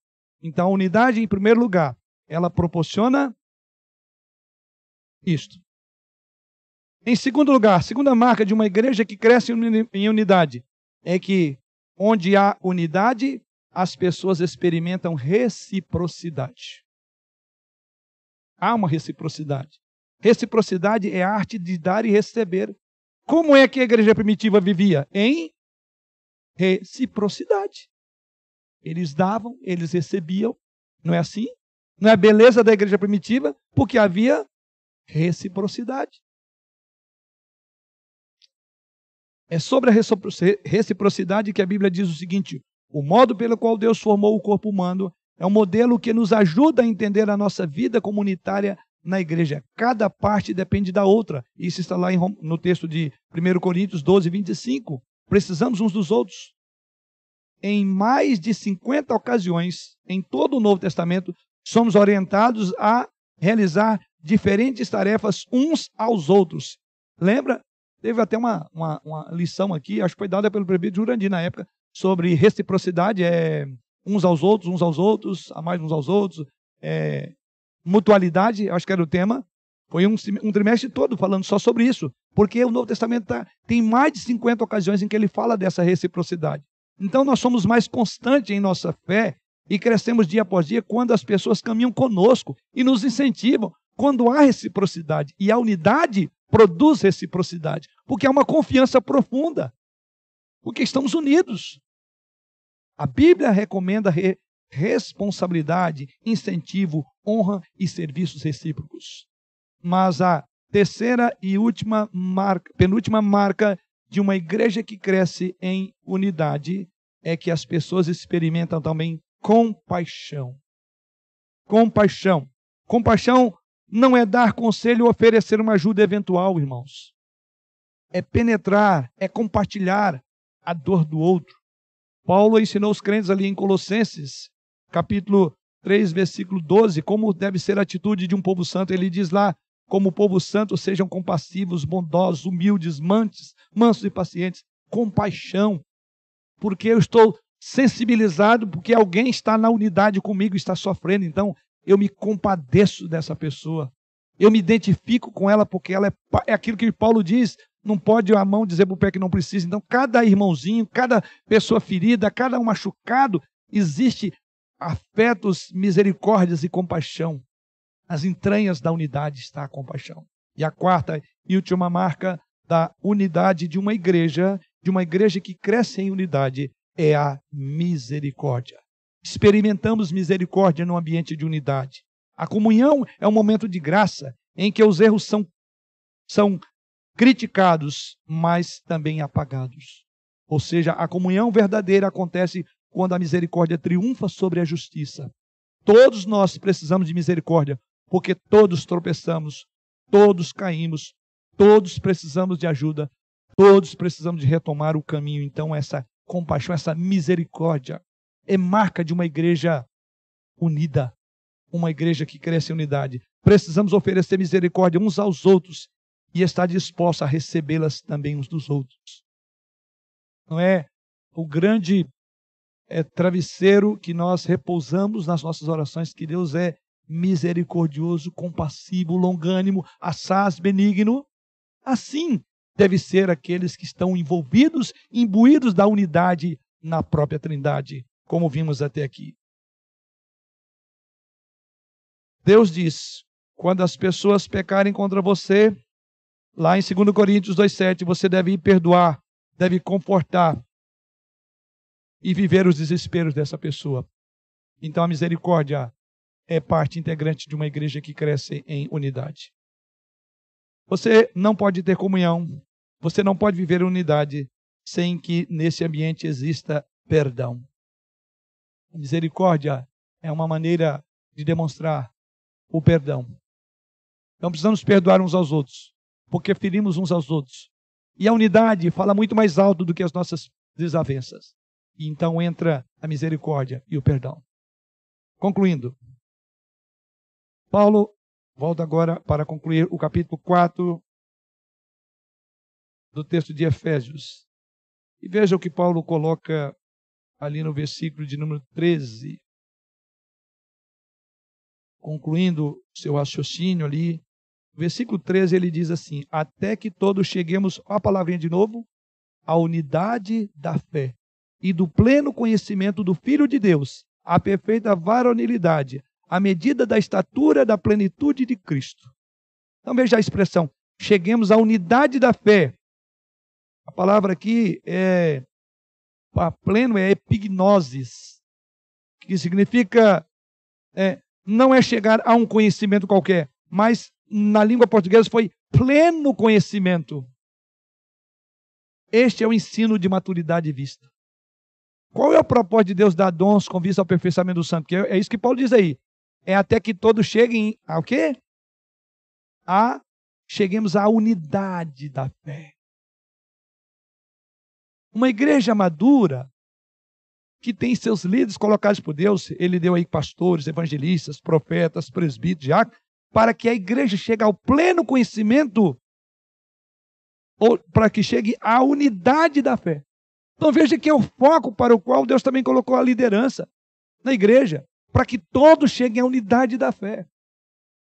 Então, a unidade, em primeiro lugar, ela proporciona isto. Em segundo lugar, segunda marca de uma igreja que cresce em unidade é que onde há unidade, as pessoas experimentam reciprocidade. Há uma reciprocidade. Reciprocidade é a arte de dar e receber. Como é que a igreja primitiva vivia? Em reciprocidade. Eles davam, eles recebiam. Não é assim? Não é a beleza da igreja primitiva? Porque havia reciprocidade. É sobre a reciprocidade que a Bíblia diz o seguinte: o modo pelo qual Deus formou o corpo humano é um modelo que nos ajuda a entender a nossa vida comunitária na igreja. Cada parte depende da outra. Isso está lá no texto de 1 Coríntios 12, 25. Precisamos uns dos outros. Em mais de 50 ocasiões, em todo o Novo Testamento, somos orientados a realizar diferentes tarefas uns aos outros. Lembra? Teve até uma, uma, uma lição aqui, acho que foi dada pelo prefeito Jurandir na época, sobre reciprocidade, é, uns aos outros, uns aos outros, a mais uns aos outros, é, mutualidade, acho que era o tema. Foi um, um, trimestre todo falando só sobre isso, porque o Novo Testamento tá, tem mais de 50 ocasiões em que ele fala dessa reciprocidade. Então nós somos mais constantes em nossa fé e crescemos dia após dia quando as pessoas caminham conosco e nos incentivam. Quando há reciprocidade e a unidade produz reciprocidade, porque há uma confiança profunda, porque estamos unidos. A Bíblia recomenda re responsabilidade, incentivo, honra e serviços recíprocos. Mas a terceira e última marca, penúltima marca de uma igreja que cresce em unidade é que as pessoas experimentam também compaixão. Compaixão. Compaixão não é dar conselho ou oferecer uma ajuda eventual, irmãos. É penetrar, é compartilhar a dor do outro. Paulo ensinou os crentes ali em Colossenses, capítulo 3, versículo 12, como deve ser a atitude de um povo santo. Ele diz lá: como povo santo, sejam compassivos, bondosos, humildes, mantes, mansos e pacientes, compaixão, porque eu estou sensibilizado, porque alguém está na unidade comigo, está sofrendo, então eu me compadeço dessa pessoa. Eu me identifico com ela porque ela é, é aquilo que Paulo diz, não pode a mão dizer para o pé que não precisa. Então, cada irmãozinho, cada pessoa ferida, cada um machucado, existe afetos, misericórdias e compaixão. As entranhas da unidade está a compaixão. E a quarta e última marca da unidade de uma igreja, de uma igreja que cresce em unidade, é a misericórdia experimentamos misericórdia no ambiente de unidade. A comunhão é um momento de graça em que os erros são, são criticados, mas também apagados. Ou seja, a comunhão verdadeira acontece quando a misericórdia triunfa sobre a justiça. Todos nós precisamos de misericórdia, porque todos tropeçamos, todos caímos, todos precisamos de ajuda, todos precisamos de retomar o caminho. Então, essa compaixão, essa misericórdia é marca de uma igreja unida, uma igreja que cresce em unidade. Precisamos oferecer misericórdia uns aos outros e estar disposto a recebê-las também uns dos outros. Não é o grande é, travesseiro que nós repousamos nas nossas orações, que Deus é misericordioso, compassivo, longânimo, assaz, benigno. Assim deve ser aqueles que estão envolvidos, imbuídos da unidade na própria Trindade como vimos até aqui. Deus diz: quando as pessoas pecarem contra você, lá em 2 Coríntios 2,7, você deve perdoar, deve confortar e viver os desesperos dessa pessoa. Então a misericórdia é parte integrante de uma igreja que cresce em unidade. Você não pode ter comunhão, você não pode viver unidade sem que nesse ambiente exista perdão. A misericórdia é uma maneira de demonstrar o perdão. Então precisamos perdoar uns aos outros, porque ferimos uns aos outros. E a unidade fala muito mais alto do que as nossas desavenças. E então entra a misericórdia e o perdão. Concluindo, Paulo Volto agora para concluir o capítulo 4 do texto de Efésios. E veja o que Paulo coloca ali no versículo de número 13. Concluindo seu raciocínio ali, versículo 13 ele diz assim: Até que todos cheguemos, a palavrinha de novo, à unidade da fé e do pleno conhecimento do Filho de Deus, à perfeita varonilidade, à medida da estatura da plenitude de Cristo. Então veja a expressão: cheguemos à unidade da fé. A palavra aqui é pleno é epignosis, que significa é, não é chegar a um conhecimento qualquer, mas na língua portuguesa foi pleno conhecimento. Este é o ensino de maturidade vista. Qual é o propósito de Deus dar dons com vista ao aperfeiçoamento do santo? Porque é isso que Paulo diz aí. É até que todos cheguem ao quê? A cheguemos à unidade da fé. Uma igreja madura que tem seus líderes colocados por Deus, ele deu aí pastores, evangelistas, profetas, presbíteros, diáconos, para que a igreja chegue ao pleno conhecimento, ou para que chegue à unidade da fé. Então veja que é o foco para o qual Deus também colocou a liderança na igreja, para que todos cheguem à unidade da fé.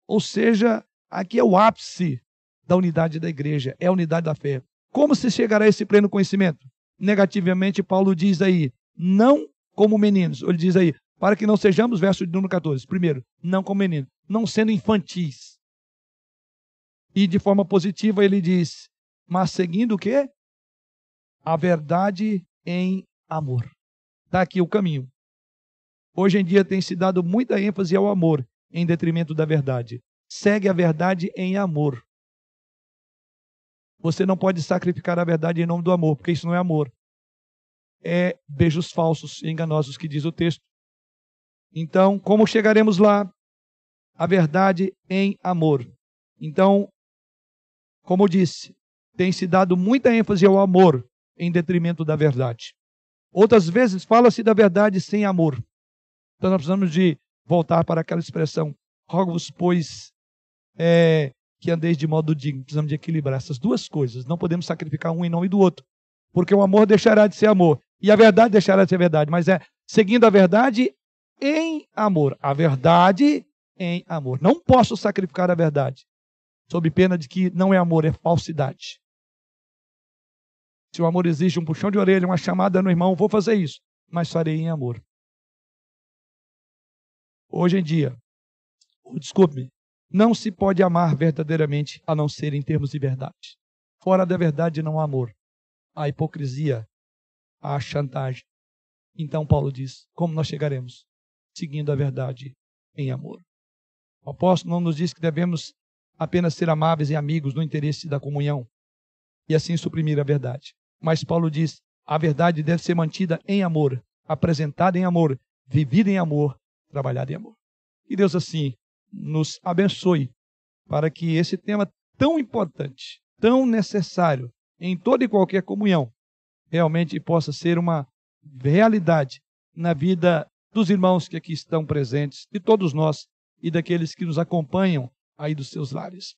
Ou seja, aqui é o ápice da unidade da igreja, é a unidade da fé. Como se chegará a esse pleno conhecimento? Negativamente, Paulo diz aí, não como meninos. Ele diz aí, para que não sejamos, verso de número 14. Primeiro, não como meninos, não sendo infantis. E de forma positiva ele diz, mas seguindo o quê? A verdade em amor. Está aqui o caminho. Hoje em dia tem se dado muita ênfase ao amor em detrimento da verdade. Segue a verdade em amor. Você não pode sacrificar a verdade em nome do amor, porque isso não é amor é beijos falsos e enganosos, que diz o texto. Então, como chegaremos lá? A verdade em amor. Então, como eu disse, tem se dado muita ênfase ao amor em detrimento da verdade. Outras vezes fala-se da verdade sem amor. Então nós precisamos de voltar para aquela expressão: rogo-vos, pois, é, que andeis de modo digno. Precisamos de equilibrar essas duas coisas. Não podemos sacrificar um em nome do outro, porque o amor deixará de ser amor e a verdade deixará de ser verdade, mas é seguindo a verdade em amor. A verdade em amor. Não posso sacrificar a verdade, sob pena de que não é amor, é falsidade. Se o amor exige um puxão de orelha, uma chamada no irmão, vou fazer isso, mas farei em amor. Hoje em dia, desculpe-me, não se pode amar verdadeiramente a não ser em termos de verdade. Fora da verdade não há amor. A hipocrisia à chantagem. Então Paulo diz: como nós chegaremos? Seguindo a verdade em amor. O apóstolo não nos diz que devemos apenas ser amáveis e amigos no interesse da comunhão e assim suprimir a verdade. Mas Paulo diz: a verdade deve ser mantida em amor, apresentada em amor, vivida em amor, trabalhada em amor. Que Deus assim nos abençoe para que esse tema tão importante, tão necessário em toda e qualquer comunhão, realmente possa ser uma realidade na vida dos irmãos que aqui estão presentes, de todos nós e daqueles que nos acompanham aí dos seus lares.